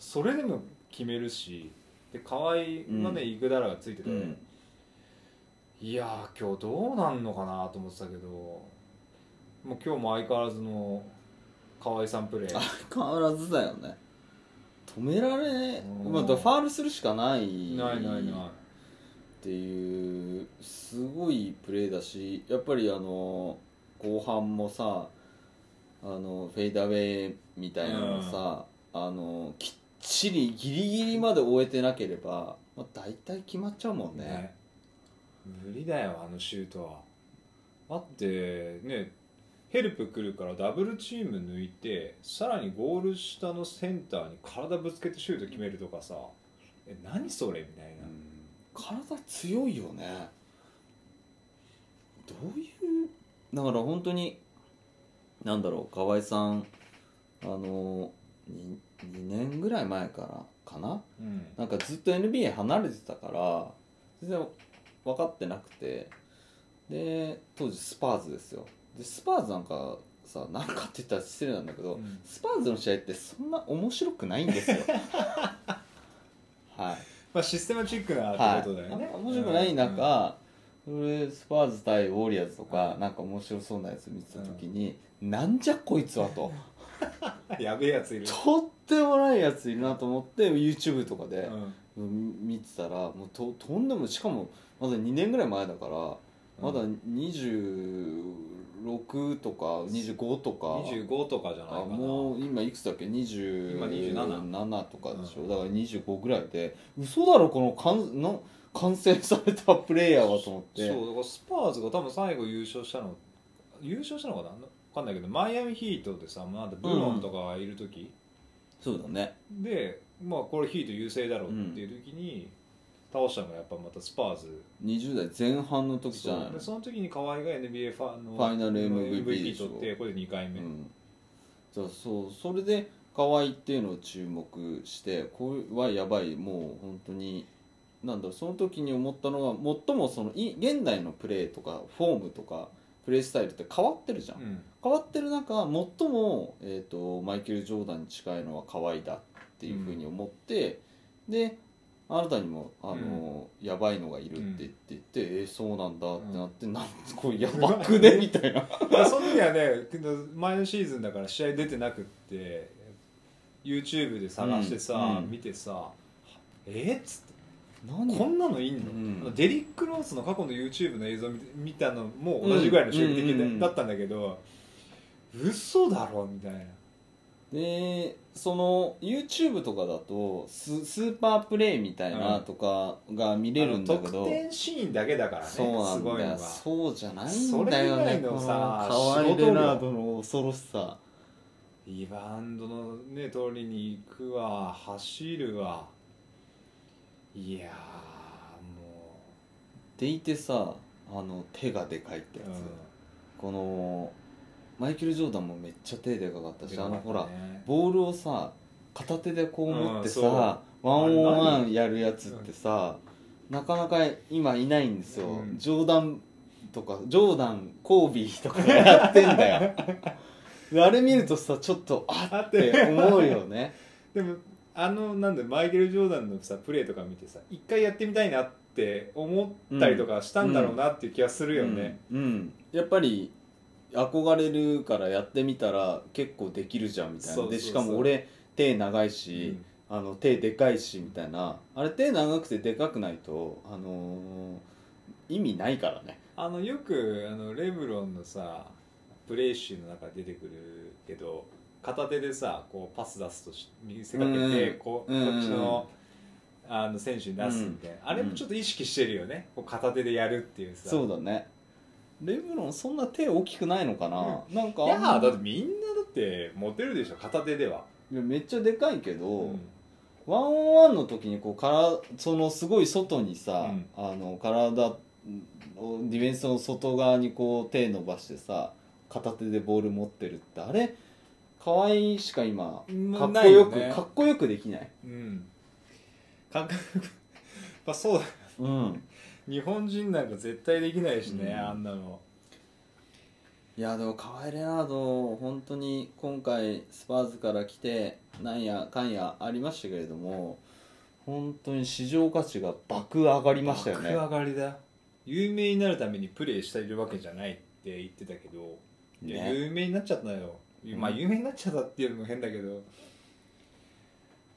それでも決めるしで河合がね、
うん。
イグダラがついてて、
うん。うん
いやー今日どうなんのかなと思ってたけどもう今日も相変わらずの河合さんプレー
変わらずだよね。止められ、
うん。
まあ、ファールするしかない。
ないないない
っていうすごいプレーだしやっぱりあの後半もさあのフェイダーウェイみたいなのさ、あのきっちりギリギリまで終えてなければ、まあ、大体決まっちゃうもんね。
ね。無理だよあのシュートは。だってねヘルプ来るからダブルチーム抜いてさらにゴール下のセンターに体ぶつけてシュート決めるとかさえ何それみたいな、
体強いよね。どういう？だから本当になんだろう河合さんあの 2, 2年ぐらい前からかな？
うん。
なんかずっと NBA 離れてたから全然分かってなくて。で当時スパーズですよ。でスパーズなんかさなんかって言ったら失礼なんだけど、
うん。
スパーズの試合ってそんな面白くないんですよ。はい
まあシステマチックな
はい
ってことだよね、
面白くない中、それスパーズ対ウォリアーズとか、なんか面白そうなやつ見てた時に、なんじゃこいつはと。
う んやべえやついる。
とってもないやついるなと思って YouTube とかで
う、ん。
うん見てたらもうととんでもしかもまだ2年ぐらい前だからまだ26とか25とか。
25とかじゃないか
あ
な
もう今いくつだっけ？27
今27
とかでしょ、だから25ぐらいで。嘘だろこの完の完成されたプレイヤーはと思って。
そうだからスパーズが多分最後優勝したの優勝したのかな？分かんないけどマイアミヒートでさまだブロンとかがいる時、
そうだね。
でまあこれヒート優勢だろうっていう時に、倒したのがやっぱまたスパーズ。
20代前半の時じゃないの？
その時に河合が NBA ファンの
ファイナル MVP
取ってこれで2回目、
うん、じゃあそうそれで河合っていうのを注目してこれはやばいもう本当になんだろうその時に思ったのが最もそのい現代のプレーとかフォームとかプレースタイルって変わってるじゃん、
うん。
変わってる中最も、えー、とマイケル・ジョーダンに近いのは河合だっていうふうに思って、であなたにもあの、やばいのがいるって言って、えーそうなんだってなって、なんこれやばくねみたいな。
まあその時はね前のシーズンだから試合出てなくって YouTube で探してさ、
うんうん。
見てさえっつって
何？
こんなのいんの、
うん。
デリック・ロースの過去の YouTube の映像見て見たのも同じぐらいの衝撃的
うんうんうん
だったんだけど、嘘だろみたいな
でその YouTube とかだとススーパープレイみたいな
うん。
とかが見れるんだけど、
あの得点シーンだけだからね
そうなん
いのが。
そうじゃない
そ
んだよ
れ以外の
ねこの
さ
河合
仕事量。
レナードの恐ろしさ。
リバウンドのね通りに行くわ。走るわ。いやーも
でいてさあの手がでかいって
う、
やつ、このマイケル・ジョーダンもめっちゃ手でかかったし、あのほらボールをさ片手でこう持ってさ、ワンオンワンやるやつってさ、なかなか今いないんですよ、
うん。
ジョーダンとかジョーダンコービーとかがやってんだよ。で あれ見るとさちょっとあ
あっ
て。思うよね。
でもあのなんだマイケル・ジョーダンのさプレーとか見てさ一回やってみたいなって思ったりとかしたんだろうなっていう気がするよね、
うん、うん。やっぱり憧れるからやってみたら結構できるじゃんみたいな。でしかも俺手長いし、あの手でかいしみたいな。あれ手長くてでかくないと、あのー意味ないからね。
あのよくあのレブロンのさプレー集の中で出てくるけど片手でさこうパス出すとし見せかけて、
うん。
こう
うん。
こっちのあの選手に出すみたいな、あれもちょっと意識してるよね。こう片手でやるっていうさ。
そうだねレブロンそんな手大きくないのかな、なんか
いやだってみんなだってモテるでしょ片手では、
いやめっちゃでかいけど、
うん。
ワンオンワンの時にこうからそのすごい外にさ、
うん。
あの体をディフェンスの外側にこう手伸ばしてさ片手でボール持ってるってあれ？可愛いしか今
うん
かっこよく、
よね。
かっこよくできない。
うん。かっこよく。まあそうだ。
うん
日本人なんか絶対できないしね、
うん。
あんなの。
いやでも河合レナード本当に今回スパーズから来てなんやかんやありましたけれども本当に市場価値が爆上がりましたよね。
爆上がりだ。有名になるためにプレーしているわけじゃないって言ってたけど、いや
ね。
有名になっちゃったよ、まあ有名になっちゃったっていうのも変だけど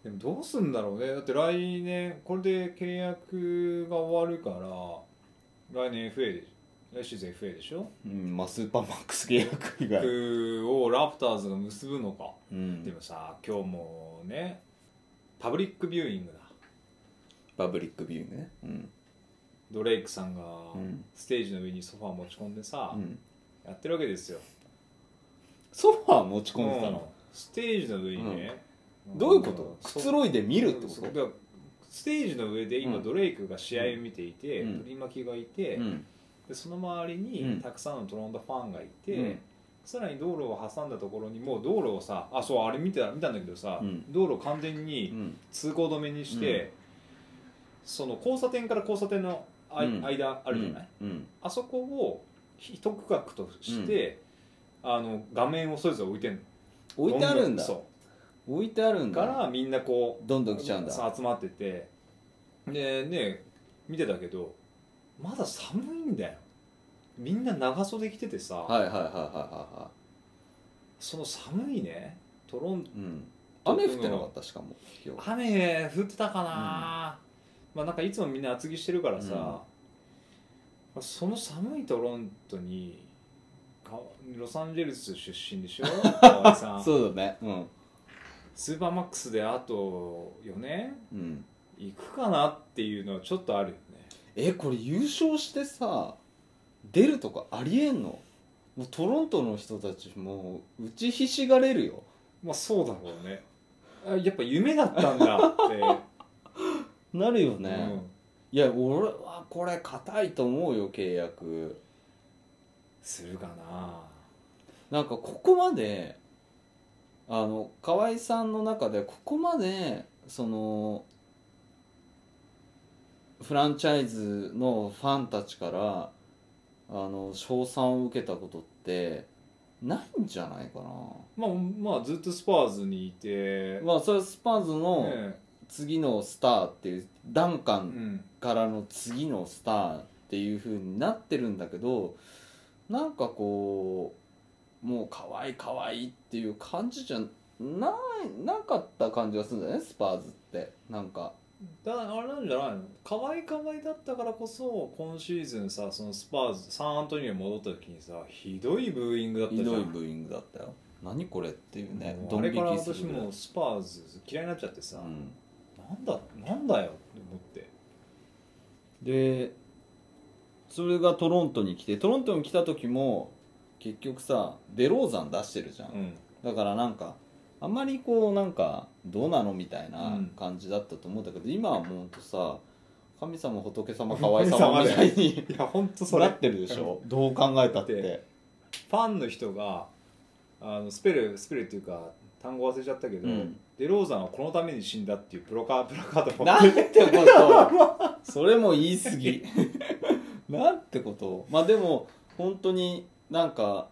でもどうすんだろうね。だって来年これで契約が終わるから来年 FA で来シーズン FA でしょ？
うんまあスーパーマックス契約以外、
をラプターズが結ぶのか。
うん。
でもさ今日もねパブリックビューイングだ。
パブリックビューイングね。うん。
ドレイクさんが
うん。
ステージの上にソファー持ち込んでさ、
うん。
やってるわけですよ。
ソファー持ち込んでた
うん。
の、
ステージの上にね、
どういうこと？く
そ
つろいで見るってこと？
ステージの上で今
うん。
ドレイクが試合を見ていて、
うん。
取り巻きがいて、
うん。
でその周り
うん。
にたくさんのトロントファンがいて、
うん。
さらに道路を挟んだところにもう道路をさあそうあれ見た見たんだけどさ、
うん。
道路を完全
う
に
ん。
通行止めにして、その交差点から交差点の間あるじゃない、
うん。
あそこを一区画として、あの画面をそれぞれ置いてんの。
置いてあるんだ。
そ
置いてあるん
う
だ。
からみんなこう
どんどん来ちゃうんだ。
さ集まってて。でね見てたけどまだ寒いんだよ。みんな長袖着ててさ、
はいはいはいはいはいは
その寒いね。トロン
いうん。雨降ってなかった？しかも
雨降ってたかな、まあなんかいつもみんな厚着してるからさ、その寒いトロントにかロサンゼルス出身でしょ？
そうだね。うん
スーパーマックスであと4年？
うん。
行くかなっていうのはちょっとあるよね。
えこれ優勝してさ出るとかありえんの？もうトロントの人たちもう打ちひしがれるよ。
まあそうだろうね。あやっぱ夢だったんだって、
なるよ
う
ね、いや俺はこれ硬いと思うよ契約。
するかな。
なんかここまであの河合さんの中でここまでそのフランチャイズのファンたちからあの称賛を受けたことってないんじゃないかな。
まあまあずっとスパーズにいて、
まあそれはスパーズの
ね
次のスターっていうダンカン
うん、
からの次のスターっていう風になってるんだけどなんかこうもう可愛い可愛いっていう感じじゃないなかった感じがするんだよねスパーズって。なんか。
だあれなんじゃないの可愛い可愛いだったからこそ今シーズンさそのスパーズサンアントニオに戻った時にさひどいブーイングだったじゃん。
ひどいブーイングだったよ何これっていうね
あれから私もうスパーズ嫌いになっちゃってさ、
うん。
なんだなんだよって思って。
でそれがトロントに来てトロントに来た時も結局さデローザン出してるじゃん。
うん。
だからなんかあんまりこうなんかどうなのみたいな
うん。
感じだったと思うんだけど、今はもうほんとさ神様仏様 河合様みたいに
いや本当それ。
なってるでしょ？どう考えたって。
でファンの人があのスペルスペルっていうか単語忘れちゃったけど、
うん。
デローザンはこのために死んだっていうプロカー プラカード持
な
って。
んてこと？それも言い過ぎ。なんてこと？まあでも本当になんか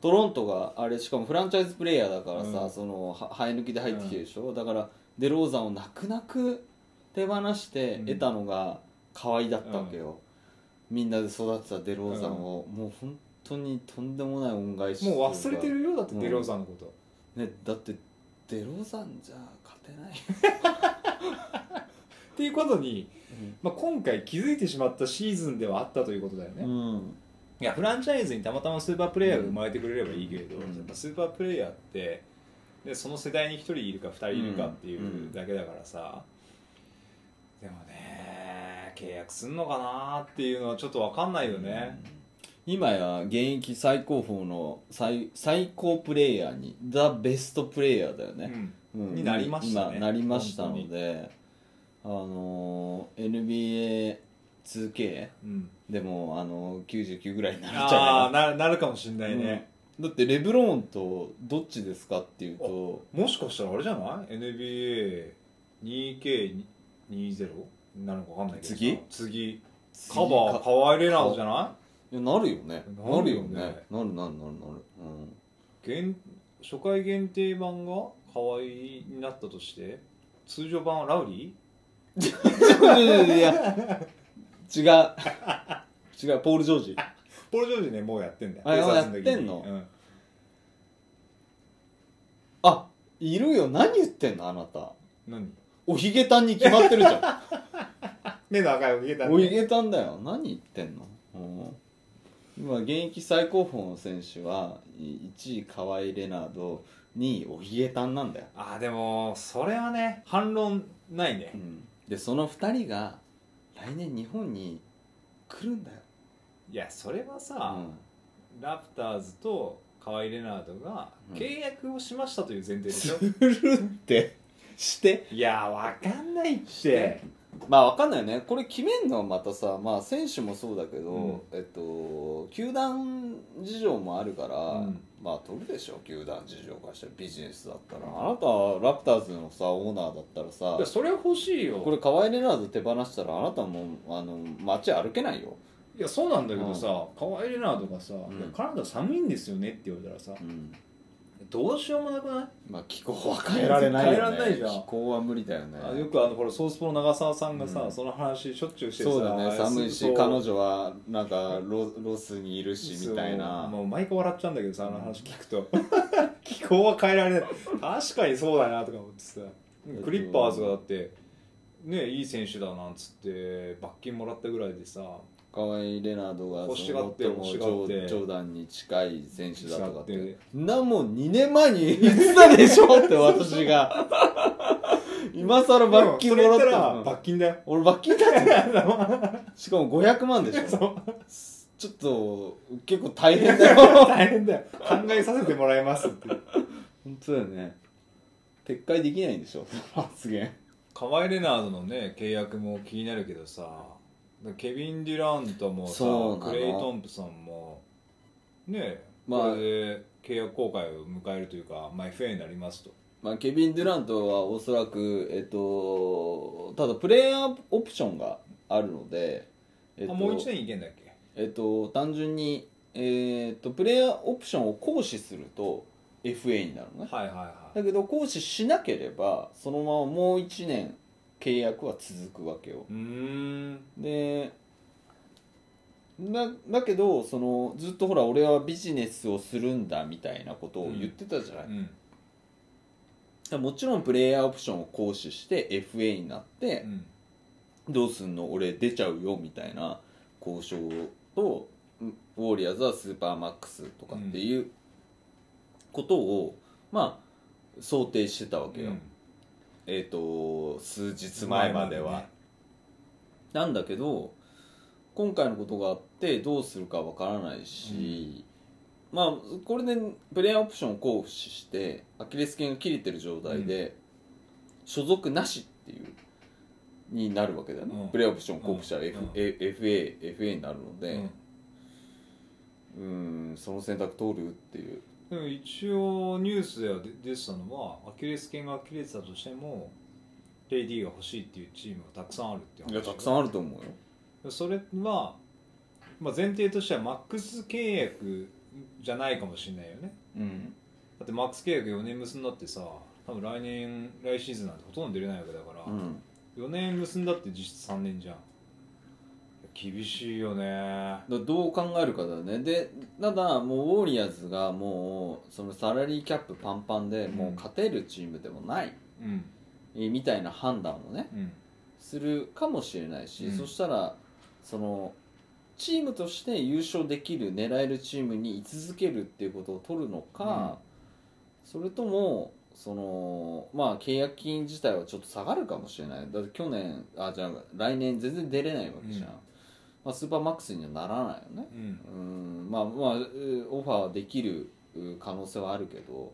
トロントがあれしかもフランチャイズプレイヤーだからさ、
うん。
そのは生え抜きで入ってきてるでしょ、だからデローザンを泣く泣く手放して得たのが可愛だったわけよ、みんなで育てたデローザンを、もう本当にとんでもない恩返し
もう忘れてるよだって
うん。
デローザンのこと、
ねだってデローザンじゃ勝てない
っていうことに、まあ、今回気づいてしまったシーズンではあったということだよね、
うん
いやフランチャイズにたまたまスーパープレイヤーが生まれてくれればいいけれど、
うん。
やっぱスーパープレイヤーってでその世代に1人いるか2人いるかっていうだけだからさ、でもね契約すんのかなっていうのはちょっと分かんないよね、
今や現役最高峰の最最高プレイヤーにザ・ベストプレイヤーだよね、
うん。
うん。
になりましたね。
今なりましたのであのー 2K
うん
でもあの99ぐらいになるんじゃない
ななるかもしんないね、
だってレブローンとどっちですかっていうと
もしかしたらあれじゃない ?NBA2K20 なのか分かんないけど
次
次カバー
か
河合レナードじゃない
いやなるよね
なるよね
なるなるなるなるなる
限初回限定版が河合になったとして通常版はラウリ
うんいや違う違うポール・ジョージ。
ーポール・ジョージねもうやってんだよ。
あやってんの？
うん。
あいるよ。何言ってんの？あなた。
何？
おひげたんに決まってるじゃ
目の赤いおひげだ
んおひげたんだよ。何言ってんの、うん。今現役最高峰の選手は1位河合レナード2位おひげたんなんだよ、
あでもそれはね反論ないね。
うん。でその2人が来年日本に来るんだよ、
いやそれは
う
さ、
ん。
ラプターズと河合レナードが
うん。
契約をしましたという前提でしょ、
するって。して。
いやわかんないって
まあわかんないよね。これ決めんのはまたさまあ選手もそうだけど、
うん。
えっと球団事情もあるから、
うん。
まあ取るでしょ。球団事情からしたらビジネスだったら。あなたはラプターズのさオーナーだったらさ
いやそれは欲しいよ。
これ河合レナード手放したらあなたもあの街歩けないよ、
いやそうなんだけどさ、河合レナードがさ、
ん。
いやカナダ寒いんですよね」って言われたらさ
うん、
どうしようもなくない？
まあ気候は変えられないよね。
変えられないじゃん。
気候は無理だよね。
あよくあのほらソースポの長澤さんがさ、
うん。
その話しょっちゅうしてさ
そうだね。寒いし彼女はなんかロロスにいるしみたいな。
もう。毎回笑っちゃうんだけどさあの話聞くと。気候は変えられない。確かにそうだなとか思ってさ。クリッパーズがだってねいい選手だなんつって罰金もらったぐらいでさ
河合レナードが
欲しがって
その最も
欲しがって。
ジョーダンに近い選手だとかって。なもう2年前に言ってたでしょって私が。今更罰金もらっ
たら罰金だよ。
俺罰金だってしかも500万でしょ。ちょっと結構大変だよ。
大変だよ。考えさせてもらいますって。
本当だよね。撤回できないんでしょ。発言
河合レナードのね契約も気になるけどさケビン・デュラントもさクレイ・トンプソンもね
まあ。
これで契約更改を迎えるというか、まあ、FA になりますと。
まあ、ケビン・デュラントはおそらく、えっと、ただプレイヤーオプションがあるので、えっと
あもう1年いけんだっけ？
えっと、単純に、えっとプレイヤーオプションを行使すると FA になるのね。
はいはいはい。
だけど行使しなければそのままもう1年契約は続くわけよ。
うーん。
でだだけどそのずっとほら俺はビジネスをするんだみたいなことを言ってたじゃない、
うん。
もちろんプレイヤーオプションを行使して FA になって
う、ん。
どうすんの？俺出ちゃうよみたいな交渉とウォリアーズはスーパーマックスとかっていうことを、まあ想定してたわけよ、
うん
えっ、と数日前までは、
前
なんだけど今回のことがあってどうするかわからないし、まあこれでプレイヤーオプションを行使してアキレス腱が切れてる状態で、所属なしっていうになるわけだよね、
うん。
プレイヤーオプションを行使したら、F
うん。
FA, FA になるので。
うん。
うんんその選択通るっていう
でも一応ニュースでは出出てたのはアキレス腱が切れてたとしても KD が欲しいっていうチームがたくさんあるっていう話
いやたくさんあると思うよ。
それは、まあ、前提としてはマックス契約じゃないかもしれないよね。
うん。
だってマックス契約4年結んだってさ多分来年来シーズンなんてほとんど出れないわけだから、
うん。
4年結んだって実質3年じゃん厳しいよね。
だどう考えるかだよね。でただもうウォリアーズがもうそのサラリーキャップパンパンでもう勝てるチームでもない、
うん。
えーみたいな判断をね
うん。
するかもしれないし、
うん。
そしたらそのチームとして優勝できる狙えるチームに居続けるっていうことを取るのか、それともそのまあ契約金自体はちょっと下がるかもしれない。だって去年あじゃあ来年全然出れないわけじゃんまあ、スーパーマックスにはならないよね。
うん。
うん。まあまあうオファーできるう可能性はあるけど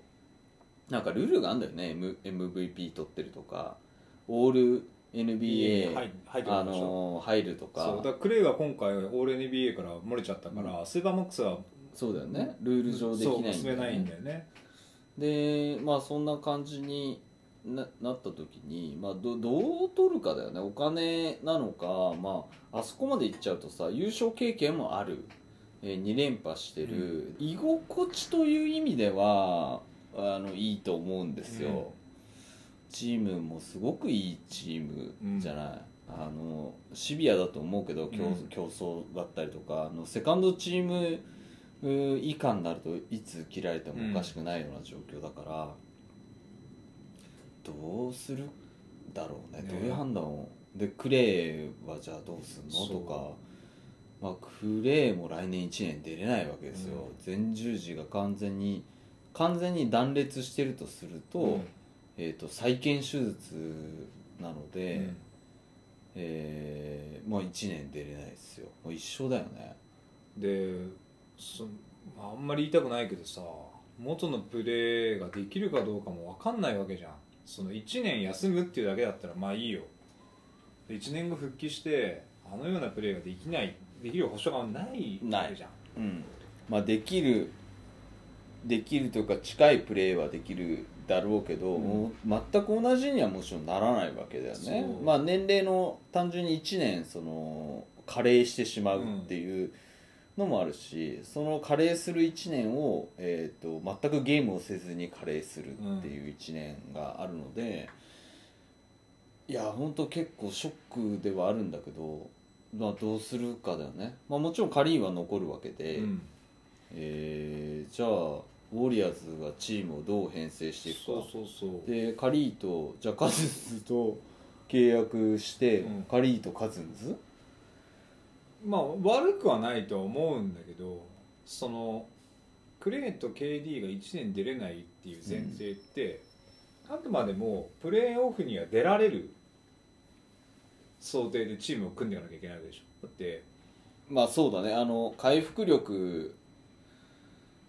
なんかルールがあるんだよね、M、MVP 取ってるとか。オール NBA、
はい入って
あのー入るとか。
そう。だからクレイが今回オール NBA から漏れちゃったから、スーパーマックスは
そうだよね。ルール上できないんだよ
そうん
ね
だよね。
でまあそんな感じにななった時に、まあ、どどう取るかだよね。お金なのか、まあ、あそこまでいっちゃうとさ優勝経験もある、え2連覇してる、居心地という意味ではあのいいと思うんですよ、
うん。
チームもすごくいいチームじゃない、あのシビアだと思うけど競,、
うん。
競争だったりとかあのセカンドチームう以下になるといつ切られてもおかしくないような状況だから、どうするだろうね。
ね。
どういう判断を？でクレーはじゃあどうすんの？とか、まあ、クレーも来年1年出れないわけですよ、前十字が完全に完全に断裂してるとすると,、
うん。
えー、と再建手術なので、
うん。
えーまあ1年出れないですよ。もう一生だよね。
でそまああんまり言いたくないけどさ元のプレーができるかどうかも分かんないわけじゃんその1年休むっていうだけだったらまあいいよ。で1年後復帰してあのようなプレーができないできる保証がないわけじゃん。
うん。まあできるできるというか近いプレーはできるだろうけど、
うん。
全く同じにはもちろんならないわけだよね。まあ年齢の単純に1年その加齢してしまうっていうのもあるし、その加齢する1年を、えー、と全くゲームをせずに加齢するっていう1年があるので、いや本当結構ショックではあるんだけど、まあ、どうするかだよね、まあ、もちろんカリーは残るわけで、
うん。
えーじゃあウォリアーズがチームをどう編成していくか。でカリーとじゃあカズンズと契約して、
うん。
カリーとカズンズ
まあ悪くはないとは思うんだけどそのクレイと KD が1年出れないっていう前提って、あくまでもプレーオフには出られる想定でチームを組んでいかなきゃいけないわけでしょ。だって
まあそうだね。あの回復力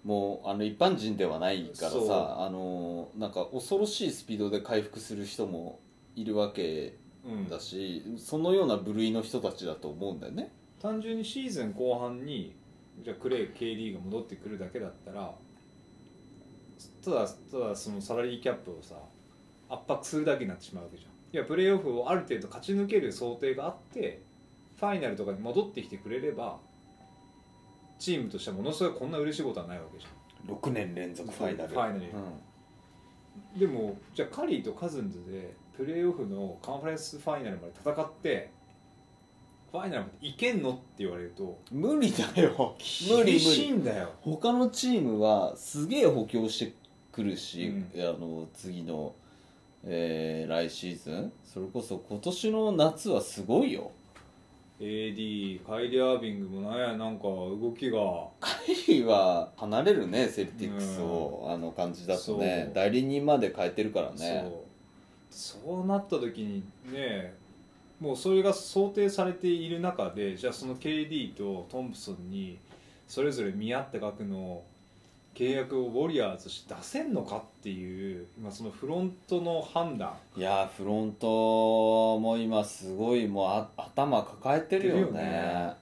もあの一般人ではないからさあのなんか恐ろしいスピードで回復する人もいるわけ
うん。
だし、そのような部類の人たちだと思うんだよね
単純にシーズン後半にじゃあクレイ KD が戻ってくるだけだったらただただそのサラリーキャップをさ圧迫するだけになってしまうわけじゃん。いやプレーオフをある程度勝ち抜ける想定があってファイナルとかに戻ってきてくれればチームとしてはものすごいこんな嬉しいことはないわけじゃ
6年連続ファイナル。
ファイナル。ん。でもじゃあカリーとカズンズでプレーオフのカンファレンスファイナルまで戦ってファイナルまでいけんのって言われると
うん、無理だよ。無理無
厳しい
理
んだよ。
他のチームはすげえ補強してくるし、
うん。
あの次の、えー来シーズン。それこそ今年の夏はすごいよ。
AD カイリー・アービングもなんやなんか動きが。
カイリーは離れるねセルティックスを、あの感じだとね。
そう。
代理人まで変えてるからね。
そう。そうなった時にねもうそれが想定されている中でじゃあその KD とトンプソンにそれぞれ見合った額の契約をウォリアーズとして出せんのかっていう今そのフロントの判断。
いやーフロントも今すごいもうあ頭抱えてるよね。
るよね。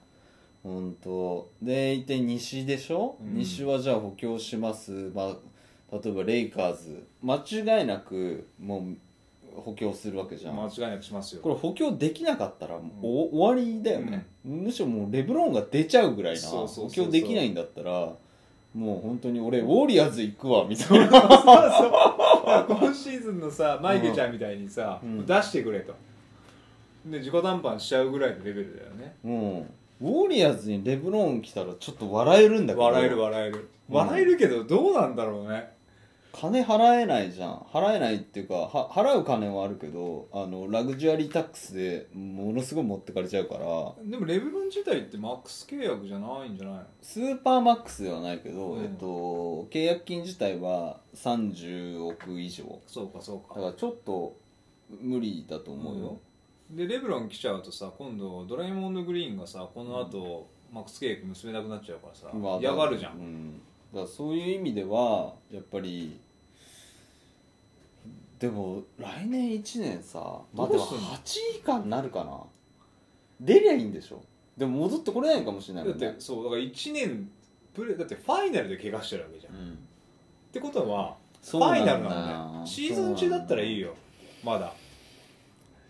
本当。でいて西でしょ、
うん。
西はじゃあ補強します、まあ、例えばレイカーズ。間違いなくもう補強するわけじゃん、
間違いなくしますよ。
これ補強できなかったらもうお終わりだよね、むしろもうレブロンが出ちゃうぐらいな
そうそうそうそう。
補強できないんだったらもう本当に俺ウォリアーズ行くわみたいな。
今シーズンのさマイケちゃんみたいにさ、
うん。
出してくれと。で自己談判しちゃうぐらいのレベルだよね。
うん。ウォリアーズにレブロン来たらちょっと笑えるんだけど。
笑える笑える。
うん
笑えるけどどうなんだろうね、
金払えないじゃん。払えないっていうかは払う金はあるけどあのラグジュアリータックスでものすごい持ってかれちゃうから。
でもレブロン自体ってマックス契約じゃないんじゃないの？
スーパーマックスではないけど、
うん。
えっと、契約金自体は30億以上。
そうかそうか。
だからちょっと無理だと思うよ、
でレブロン来ちゃうとさ今度ドラえもんのグリーンがさこの後、マックス契約結べなくなっちゃうからさ、
まあ
嫌がるじゃん、
うん、だからそういう意味ではやっぱりでも来年1年さまあでも
どうすんの
？8位以下になるかな？出りゃいいんでしょ？でも戻ってこれないかもしれない
だってそうだから1年プレだってファイナルで怪我してるわけじゃん、っ
うん。
てことはフ
そうなんだ
ァイナルなのねシーズン中だったらいいよ。まだ。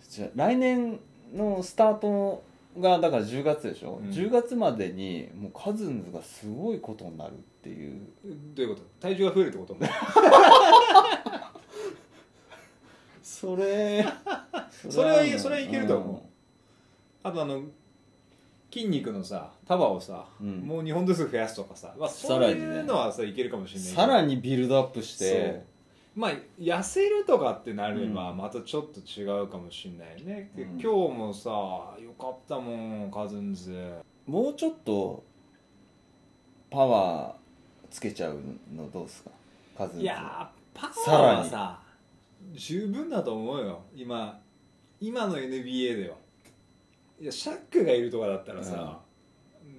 じゃあ来年のスタートがだから10月でしょ、
うん。
10月までにもうカズンズがすごいことになるっていう。
どういうこと？体重が増えるってこと？
それ。
それはいそれはいけると思う。あとあの筋肉のさ束をさ、
うん。
もう2本ずつ増やすとかさ、まあ、そう
さらにね。
いうのはさいけるかもしれないけど。
さらにビルドアップして。
まあ痩せるとかってなれば
うん。
またちょっと違うかもしれないね、で
うん。
今日もさよかったもんカズンズ。
もうちょっとパワーつけちゃうのどうですか？カズンズ。
いやーパワーはさ十分だと思うよ。今今の NBA では。いやシャックがいるとかだったらさ、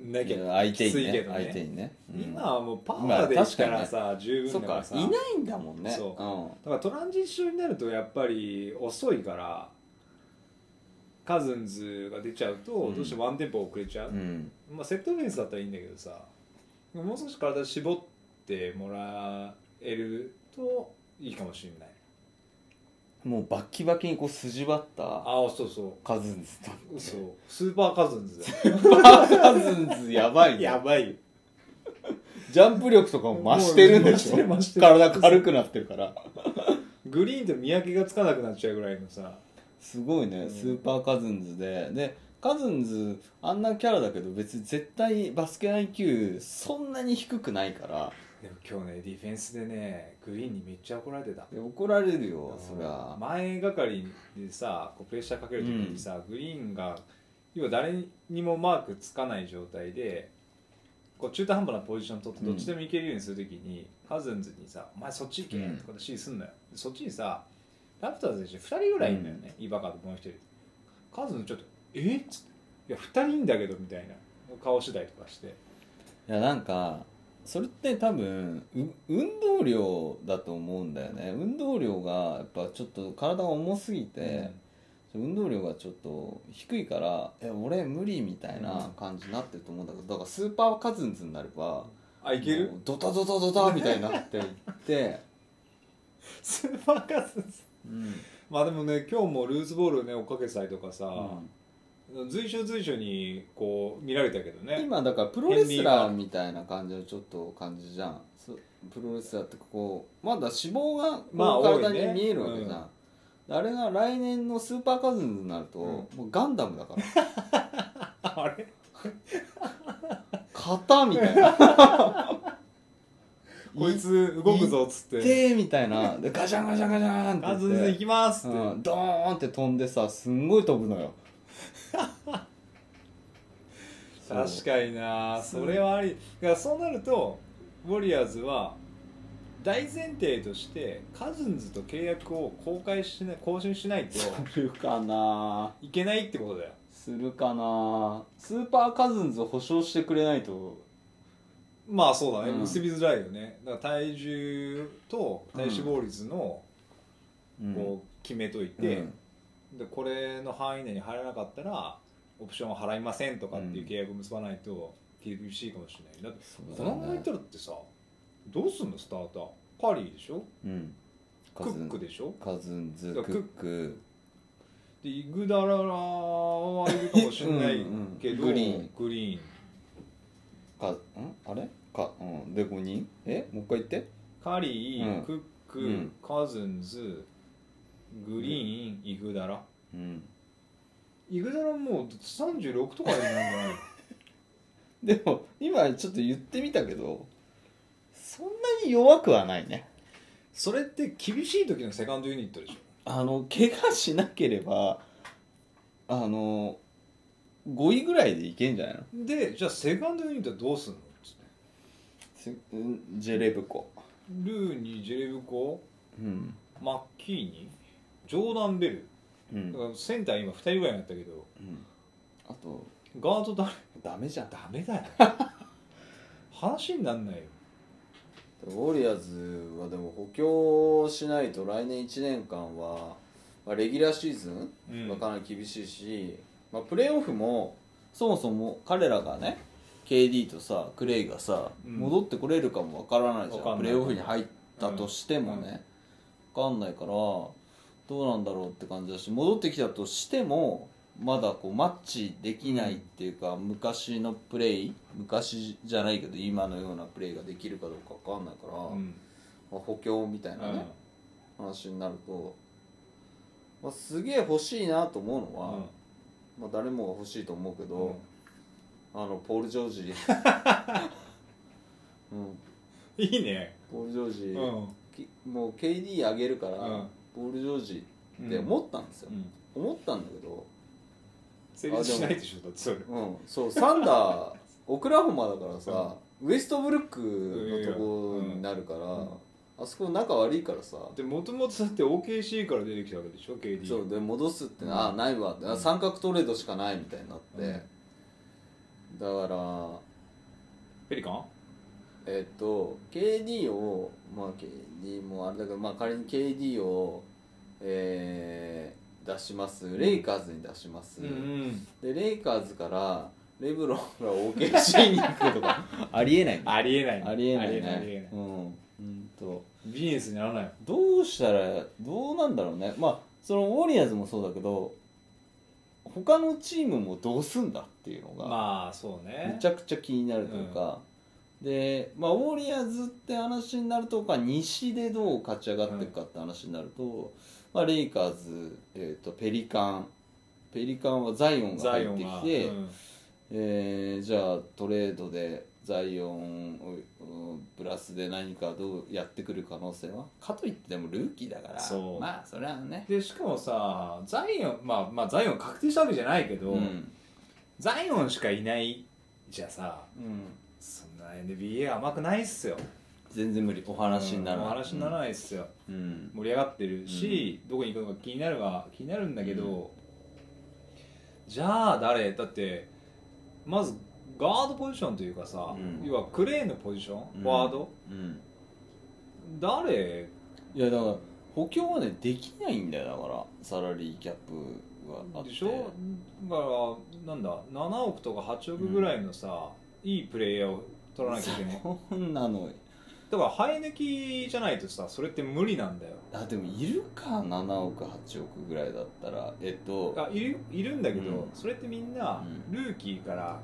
なきゃ
相手にね。
きついけどね。
相手にね、うん。
今はもうパワーで言ったらさ、十
そっか
分だからさ。
いないんだもんね。
そう。だからトランジッションになるとやっぱり遅いからカズンズが出ちゃうと
うん。
どうしてもワンテンポ遅れちゃう、
うん、うん
まあ、セットオフェンスだったらいいんだけどさもう少し体絞ってもらえるといいかもしれない
もうバッキバキにこう筋張った
ああそうそ
カズンズと
うそう。スーパーカズンズだ
カズンズ。やばいね。
やばいよ。
ジャンプ力とかも増してるんでしょ。
もう増してる増してる。
体軽くなってるから。
グリーンと見分けがつかなくなっちゃうぐらいのさ。
すごいね、
うん。
スーパーカズンズで。でカズンズあんなキャラだけど別に絶対バスケ IQ そんなに低くないから
でも今日ねディフェンスでねグリーンにめっちゃ怒られてた。
で怒られるよそりゃ。
前がかりでさこうプレッシャーかける時にさ、グリーンが要は誰にもマークつかない状態でこう中途半端なポジション取ってどっちでもいけるようにする時に、カズンズにさ「お前そっち行け」
うん。
とかで指示すんのよ。でそっちにさラプターズで2人ぐらいいんだよね、イバカともう一人。カズンズちょっと「え？っ?」つって「いや2人いんだけど」みたいな顔次第とかして。
いやなんかそれって多分う運動量だと思うんだよね。運動量がやっぱちょっと体が重すぎて、運動量がちょっと低いからえ俺無理みたいな感じになってると思うんだけどだからスーパーカズンズになれば
あいける？
ドタドタドタみたいになっていって、
スーパーカズンズ。
うん。
まあでもね今日もルーズボールね追っかけてたりとかさ、
うん
随所随所にこう見られたけどね。
今だからプロレスラーみたいな感じのちょっと感じじゃん。そプロレスラーってこうまだ脂肪がこう
まあ多いね。
体に見えるわけじゃん、あれが来年のスーパーカズンズになると、
うん。
もうガンダムだから。
あれ？
型みたいな。
こいつ動くぞっつって。
でみたいな。でガシャンガシャンガシャンって
あ全然
言って
行きますって、
うん、ドーンって飛んでさすんごい飛ぶのよ
確かにな。それはあり。だからそうなるとウォリアーズは大前提としてカズンズと契約を公開しない更新しないと
するかな。い
けないってことだよ。
するかな。スーパーカズンズを保証してくれないと。
まあそうだね、
うん。
結びづらいよね。だから体重と体脂肪率の
うん。
こう決めといて、でこれの範囲内に入らなかったらオプションを払いませんとかっていう契約を結ばないと厳しいかもしれない。だってこのままいったらってさどうすんのスターター？カリーでしょ？
うん。
クックでしょ？
カズンズクック。
でイグダララはいるかもしれないけど
うんうんグリーン。
グリーン。
かん？あれ？かうん。で5人？え？もう一回言って。
カリー、
うん。
クック、
うん。
カズンズグリーン、イグダラ。
うん。
イグダラもう36とかになるんじゃない
でも今ちょっと言ってみたけどそんなに弱くはないね。
それって厳しい時のセカンドユニットでしょ？
あの怪我しなければあの5位ぐらいでいけんじゃないの？
でじゃあセカンドユニットはどうすんの？つって
せうんジェレブコ。
ルーにジェレブコ？
うん。
マッキーニ？ジョーダン・ベル
うん。
だからセンター今2人ぐらいになったけど。
うん。あと
ガード誰？
ダメじゃん。
ダメだよ。話になんないよ。
ウォリアーズはでも補強しないと来年1年間は、まあ、レギュラーシーズ
うん。
ンはかなり厳しいし、まあ、プレーオフもそもそも彼らがね KD とさクレイがさ、
うん。
戻ってこれるかもわからないじゃ
わかんない。
んプレーオフに入ったとしてもね、わかんないからどうなんだろうって感じだし戻ってきたとしてもまだこうマッチできないっていうか、昔のプレイ昔じゃないけど今のようなプレイができるかどうかわかんないから、
うん。
まあ、補強みたいなね、話になると、まあ、すげえ欲しいなと思うのは、まあ、誰もが欲しいと思うけど、
うん。
あのポール・ジョージ、うん、
いいね。
ポール・ジョージ、
うん。
きもう KD 上げるから、
うん
ポール・ジョージって思ったんですよ、
うん。
思ったんだけど、
成立しないでしょだってそれ。
うん、そうサンダーオクラホマだからさ、ウエストブルックのとこになるから、
ん。
あそこ仲悪いからさ、
でもともとだって OKC から出てきたわけでしょ KD
そうで戻すって、
うん。
あないわって、あ三角トレードしかないみたいになって、
うん。
だから
ペリカン？
えっと KD をまあ KD もあれだけどまあ仮に KD をえー出します。レイカーズに出します、
ん
でレイカーズからレブロンが OKC に行くとかありえない。ね
ありえない。
ありえない
ありえない。あ
ねうん。うんと。
ビジネスにならない。よ
どうしたらどうなんだろうね。まあそのウォリアーズもそうだけど他のチームもどうすんだっていうのが
まあそうね。
めちゃくちゃ気になるというか、で、まあ、ウォリアーズって話になるとか西でどう勝ち上がっていくかって話になると、まあ、レイカーズ、えー、とペリカン。ペリカンはザイオンが入ってきて、
うん。
えーじゃあトレードでザイオンプラスで何かどうやってくる可能性は？かといってでもルーキーだから。
そう。
まあそれはね。
でしかもさザイオンまあまあザイオン確定したわけじゃないけど、
うん、
ザイオンしかいないじゃさ
うん、
そんな NBA 甘くないっすよ
全然無理。お話にならない、
うんお話にならないっすよ、
うん。
盛り上がってるし、どこに行くのか気になるは気になるんだけど、じゃあ誰？だってまずガードポジションというかさ、
うん。
要はクレーンのポジション、
うん。
フォワード？
うん。
誰？
いやだから補強はねできないんだよだからサラリーキャップがあって。
でしょ？だからなんだ7億とか8億ぐらいのさ、いいプレイヤーを取らなきゃいけない。
そんなの
だから生え抜きじゃないとさそれって無理なんだよ。
あでもいるか7億8億ぐらいだったら。えっと
あいるいるんだけど、
うん。
それってみんな
うん。
ルーキーから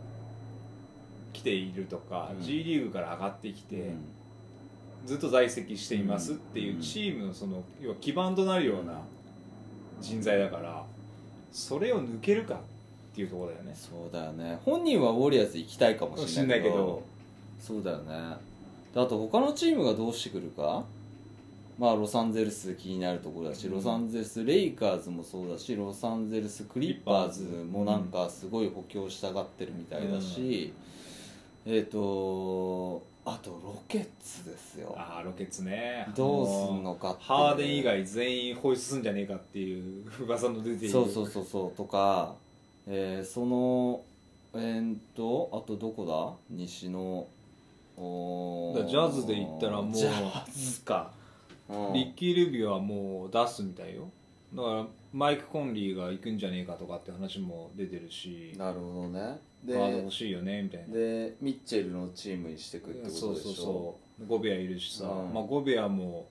来ているとか、
うん。
G リーグから上がってきて、
うん。
ずっと在籍していますっていうチームのその要は基盤となるような人材だからそれを抜けるかっていうところだよね。
そうだよね。本人はウォリアーズ行きたいかもしれないけど。
しんないけど。
そうだよねであと他のチームがどうしてくるか？まあロサンゼルス気になるところだし、
うん。
ロサンゼルスレイカーズもそうだしロサンゼルスクリッパーズもなんかすごい補強したがってるみたいだし、えっ、とあとロケッツですよ。
ああロケッツね。
どうすんのかって
ハーデン以外全員放出すんじゃねえかっていう 噂の出ている。
そうそうそうそうとか、えーそのえーっとあとどこだ？西のお
だからジャズで言ったらもう
ジャズか、うん。
リッキー・ルビーはもう出すみたいよ。だからマイク・コンリーが行くんじゃねえかとかって話も出てるし。
なるほどね。
ガード
で
欲しいよねみたいな。
でミッチェルのチームにしてくってことでしょ？
そうそうそう。ゴベアいるしさ、
うん。
まあ、ゴベアも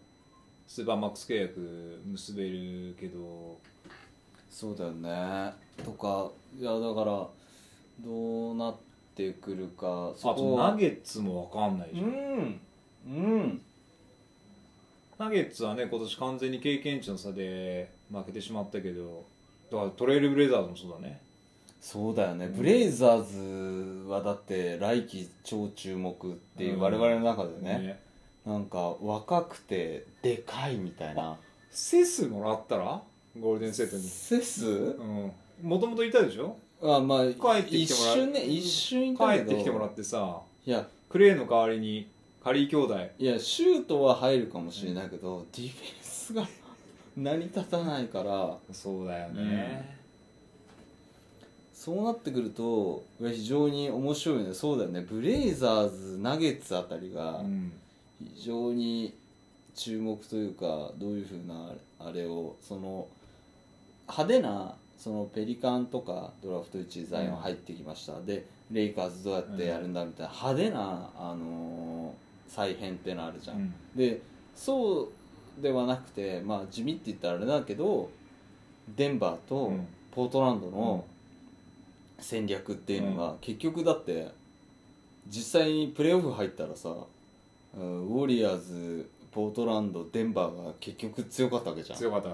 スーパーマックス契約結べるけど。
そうだよね。とかいやだからどうなってくるか
あとナゲッツも分かんないじゃん、
うん。うん。
ナゲッツはね今年完全に経験値の差で負けてしまったけどだからトレイルブレザーズもそうだね。
そうだよね、ブレイザーズはだって来季超注目っていう我々の中でね、なんか若くてでかいみたいな。
セスもらったら？ゴールデンセットに。
セス？
うん。もともといたでしょ？
あまあ
帰ってきて
一
もらう。
瞬ね一瞬い
帰
たけど。
ってきてもらってさ
いや。
クレーの代わりにカリー兄弟。
いやシュートは入るかもしれないけど、ディフェンスが成り立たないから。
そうだよね、
そうなってくると非常に面白いね。そうだよね。ブレイザーズナゲッツあたりが
うん。
非常に注目というかどういうふうなあれをその派手なそのペリカンとかドラフト1位ザイオン入ってきました、でレイカーズどうやってやるんだみたいな派手な、あのー再編ってのあるじゃん、
うん。
でそうではなくてまあ地味って言ったらあれだけどデンバーと
うん。
ポートランドの戦略っていうのが、結局だって実際にプレーオフ入ったらさうんウォリアーズポートランドデンバーが結局強かったわけじゃん。
強かった。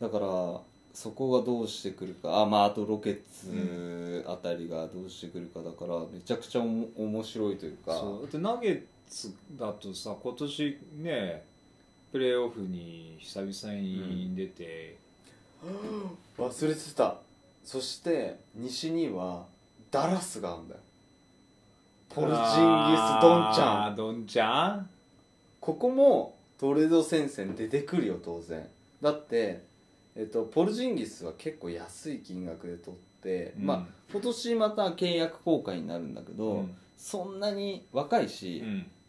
だからそこがどうしてくるか。あまああとロケッツあたりがどうしてくるかだからめちゃくちゃおも面白いというか。
そう。だってナゲッツだとさ今年ねプレーオフに久々に出て、
忘れてた。そして西にはダラスがあるんだよ。ポルジンギス・ドンちゃん。
ドンちゃん？
ここもトレード戦線出てくるよ当然。だって、えっと、ポルジンギスは結構安い金額で取って、
うん。
まあ今年また契約更改になるんだけど、
うん。
そんなに若いし、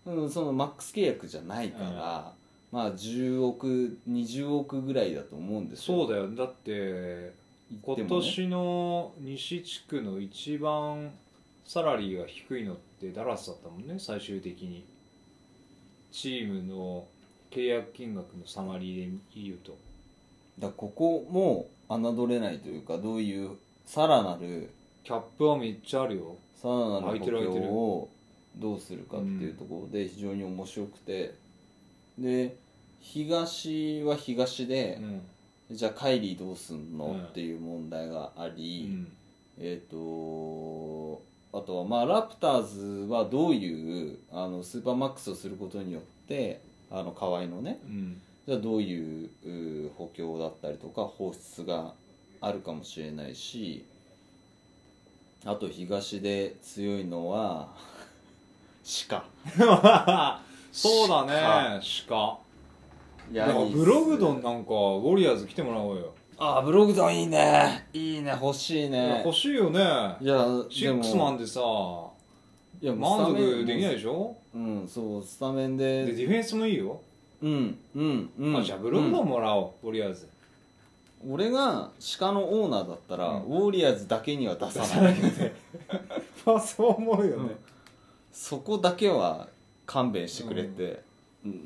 うん、そのマックス契約じゃないから、まあ10億20億ぐらいだと思うんですよ。
そうだよ。だって今年の西地区の一番サラリーが低いのってダラスだったもんね最終的に。チームの契約金額のサマリーで言うと
だここも侮れないというかどういうさらなる
キャップはめっちゃあるよ。
さらなる補強をどうするかっていうところで非常に面白くて、で東は東で
う、ん。
じゃあカイリーどうすんの、
うん
っていう問題があ
う
り、
ん。
えっ、とあとはまあラプターズはどういうあのスーパーマックスをすることによってあの河合のね
うん
じゃあどういうう補強だったりとか放出があるかもしれないしあと東で強いのは鹿。
そうだね。鹿。だからブログドンなんかウォリアーズ来てもらおうよ、
あブログドンいいね。いいね。欲しいね。
欲しいよね。
いや
シックスマン
で
でさ
もいや
満足できない
い
でしょ？
うんそうスタメンで。
でディフェンスもいいよ、
うんうんうん。
あじゃあブログド
うん
ンもらおう、ウォリアーズ
俺が鹿のオーナーだったら、
うん。
ウォリアーズだけには出さない
まあそう思うよね、
そこだけは勘弁してくれって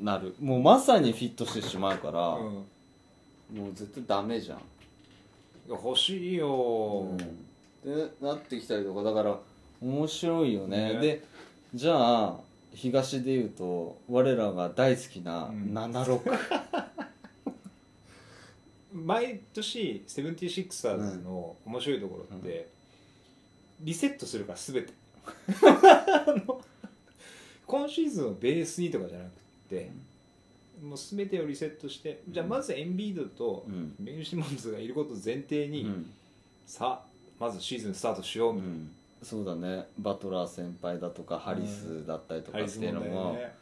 なる、もうまさにフィットしてしまうから、
うん。
もう絶対ダメじゃん、
いや欲しいよ、
でなってきたりとかだから面白いよね。
ね。
でじゃあ東でいうと我らが大好きな
うん。
76、
毎年セブンティシックサーズの面白いところって、リセットするから全て。あの今シーズンをベースにとかじゃなくて、もう全てをリセットしてじゃあまずエンビードと
うん。
ベン・シモンズがいることを前提に、
うん。
さあまずシーズンスタートしようみたいな、
うんそうだね。バトラー先輩だとかハリスだったりとかっていうのも、
ね。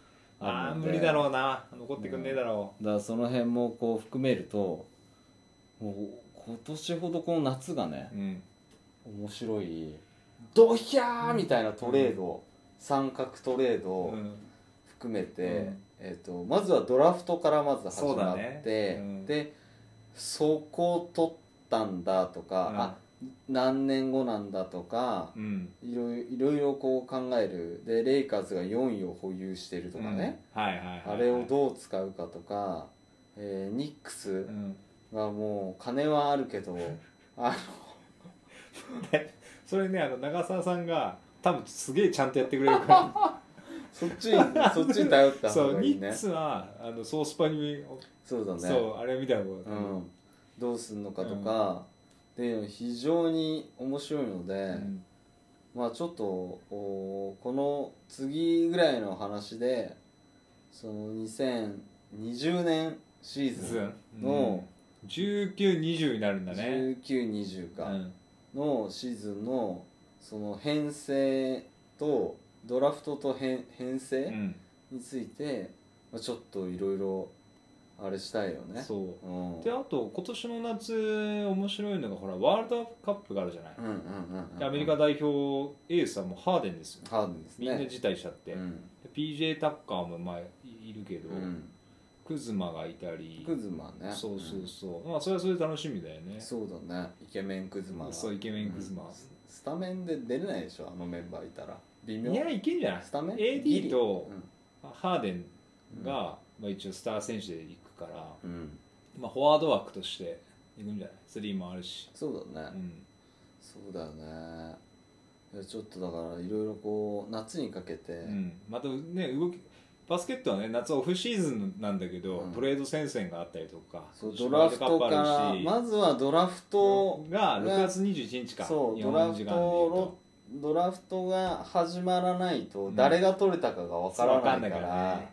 ああ無理だろうな。残ってくんねえだろ
だからその辺もこう含めるともう今年ほどこの夏がね
う、うん。
面白いドヒャーみたいなトレード、三角トレードを
うん。
含めて、
うん。
えー、とまずはドラフトからまず始まって、
ね。うん。
でそこ取ったんだとか、
うん。
あ何年後なんだとか
うん。
いろいろいろこう考える。でレイカーズが4位を保有してるとかね、あれをどう使うかとか、えーニックス
うん。
はもう金はあるけど あ
それねあの長澤さんが多分すげえちゃんとやってくれるか
そっちにそっちに頼った
らそう
方がいいね。
ニックスはあのソースパに、
そうだね。
そうあれみたいなこ
う
と、
ん、どうすんのかとか、っていうの非常に面白いので、
うん。
まあちょっとおこの次ぐらいの話でその2020年シーズンの
1920になるんだね。
1920か。
うん。
のシーズンのその編成とドラフトと編編
う
成
ん。
について、まあ、ちょっといろいろあれしたいよね。
そう。
うん。
であと今年の夏面白いのがほらワールドカップがあるじゃない、アメリカ代表エースはもうハーデンですよ。
ハードですね。
みんな辞退しちゃって、
うん。
で PJ タッカーもまあいるけど、
うん。
クズマがいたり。
クズマね。
そうそうそう、まあそれはそれで楽しみだよね。
うんそうだね。イケメンクズマが。
そうイケメンクズマ。
うん。ススタメンで出れないでしょ？あのメンバーいたら。微妙。
いやいけんじゃない？
スタメン
？AD と
うん。
ハーデンが、まあ、一応スター選手で行くから、
うん。
まあ、フォワード枠として行くんじゃない？スリーもあるし、
そうだね、
うん、
そうだよねちょっとだからいろいろこう夏にかけて、
うん、またね動きバスケットはね夏はオフシーズンなんだけど、
うん。
トレード戦線があったりとか
そうドラフトからまずはドラフト
が6月21日か
そう
日
ドラフトドラフトが始まらないと誰が取れたかがわからないから,、
そうんないからね。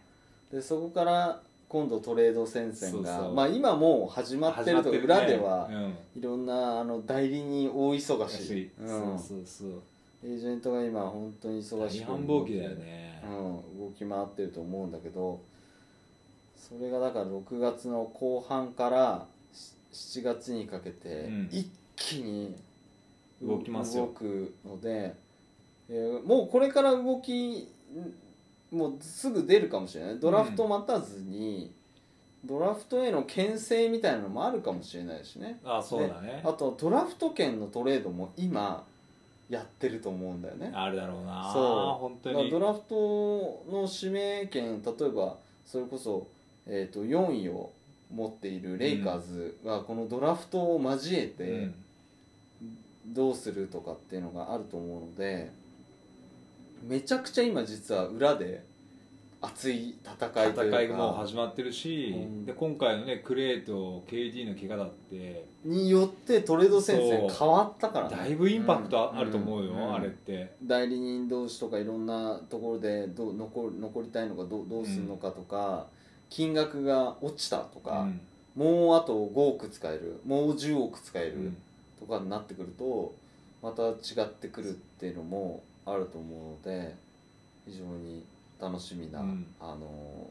でそこから今度トレード戦線が
そうそう。
まあ今もう始まってると裏では
うん。
いろんなあの代理人大忙しい、うん
そうそうそう。
エージェントが今本当に忙し
大
く
繁忙期だよね、
うん、動き回ってると思うんだけどそれがだから6月の後半からし7月にかけて
うん。
一気に
動きますよ。
動くので、えーもうこれから動きもうすぐ出るかもしれない。ドラフト待たずに、ドラフトへの牽制みたいなのもあるかもしれないしね。
あそうだね。
であとドラフト権のトレードも今やってると思うんだよね。
あるだろうな。
そう。
本当に。
だからドラフトの指名権例えばそれこそ、えー、と4位を持っているレイカーズがこのドラフトを交えて
うん。
どうするとかっていうのがあると思うのでめちゃくちゃ今実は裏で熱い戦いというか。
戦いがもう始まってるし、
うん。
で今回のねクレイと KD の怪我だって。
によってトレード戦線変わったからね。
だいぶインパクトああると思うよ、
ん。
あれって。
代理人同士とかいろんなところでどう残る残りたいのかどうどうするのかとか、金額が落ちたとか、
うん。
もうあと5億使えるもう10億使える
うん。
とかになってくるとまた違ってくるっていうのもあると思うので非常に楽しみな、
うん。
あの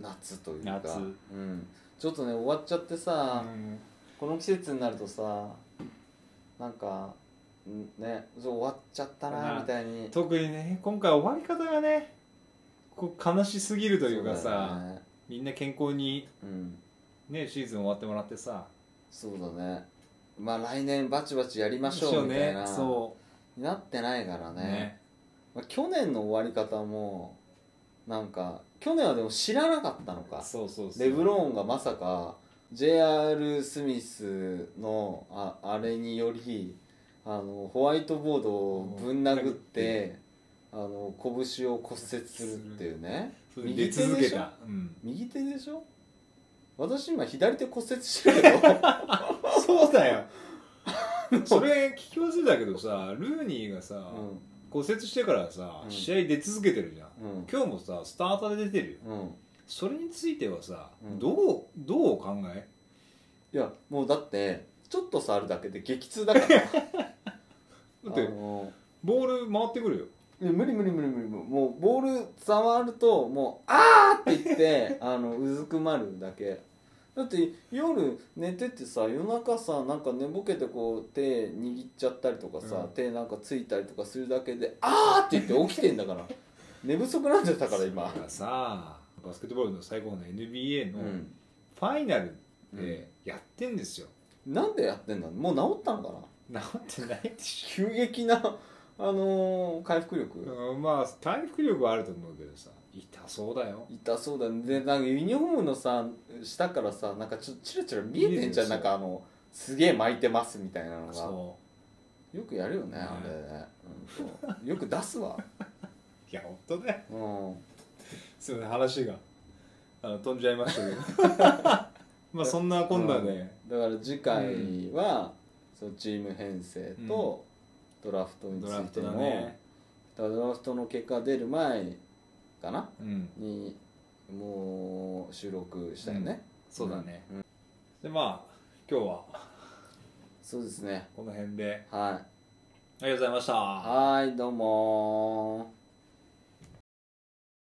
夏というか。
夏。
うん、ちょっとね終わっちゃってさ、
うん。
この季節になるとさなんかんねそう終わっちゃったな
まあ
みたいに。
特にね今回終わり方がねこう悲しすぎるというかさ
ね。
みんな健康に
うん。
ねシーズン終わってもらってさ。
そうだね。まあ来年バチバチやりましょうみたいな、
そ
なってないからね。
うね。
まあ、去年の終わり方もなんか去年はでも知らなかったのか。
そうそうそう。
レブローンがまさか J.R. スミスのああれによりあのホワイトボードをぶん殴ってあの拳を骨折するっていうね。
それで出続けた、うん、
右手でしょ？私今左手骨折してるけど、
そうだよ それ聞き忘れたけどさルーニーがさ、
う
骨折してからさ、
うん。
試合出続けてるじゃん。
んうん。
今日もさスターターで出てるよ。
うん、
それについてはさ、
うん。
どうどうお考え？
いやもうだってちょっと触るだけで激痛だから。
だってボール回ってくるよ。
無理無理無理無理。もうボール触るともう「あー!」って言ってあのうずくまるだけだって夜寝ててさ夜中さなんか寝ぼけてこう手握っちゃったりとかさ、
うん。
手なんかついたりとかするだけで「あー!」って言って起きてんだから。寝不足なんじゃったから今。
だからさバスケットボールの最高の NBA の
うん。
ファイナルでやってんですよ、
なんでやってんだもう治ったのかな？
治ってないでし
急激なあのー回復力、
ょ、うんまあ回復力はあると思うけどさ痛そうだよ。
痛そうだね。でなんかユニフォームのさ下からさなんかちょっとチラチラ見えてんじゃん。
見えてるんですよ。
なんかあのすげえ巻いてますみたいなのが。
そ
よくやるよねあれ。ね、うんとよく出すわ。
う いや本当だよ
うん。
すいません話が。あの飛んじゃいましたけど。まあそんなこんなで、
だから次回は、そうチーム編成とドラフトにつ
ドラフト
いての、
だね。
だからドラフトの結果出る前かな？
うん。
にもう収録したよね、
そうだね、
うん。
でまあ今日は。
そうですね。
この辺で。
はい。
ありがとうございました。
はいどうもー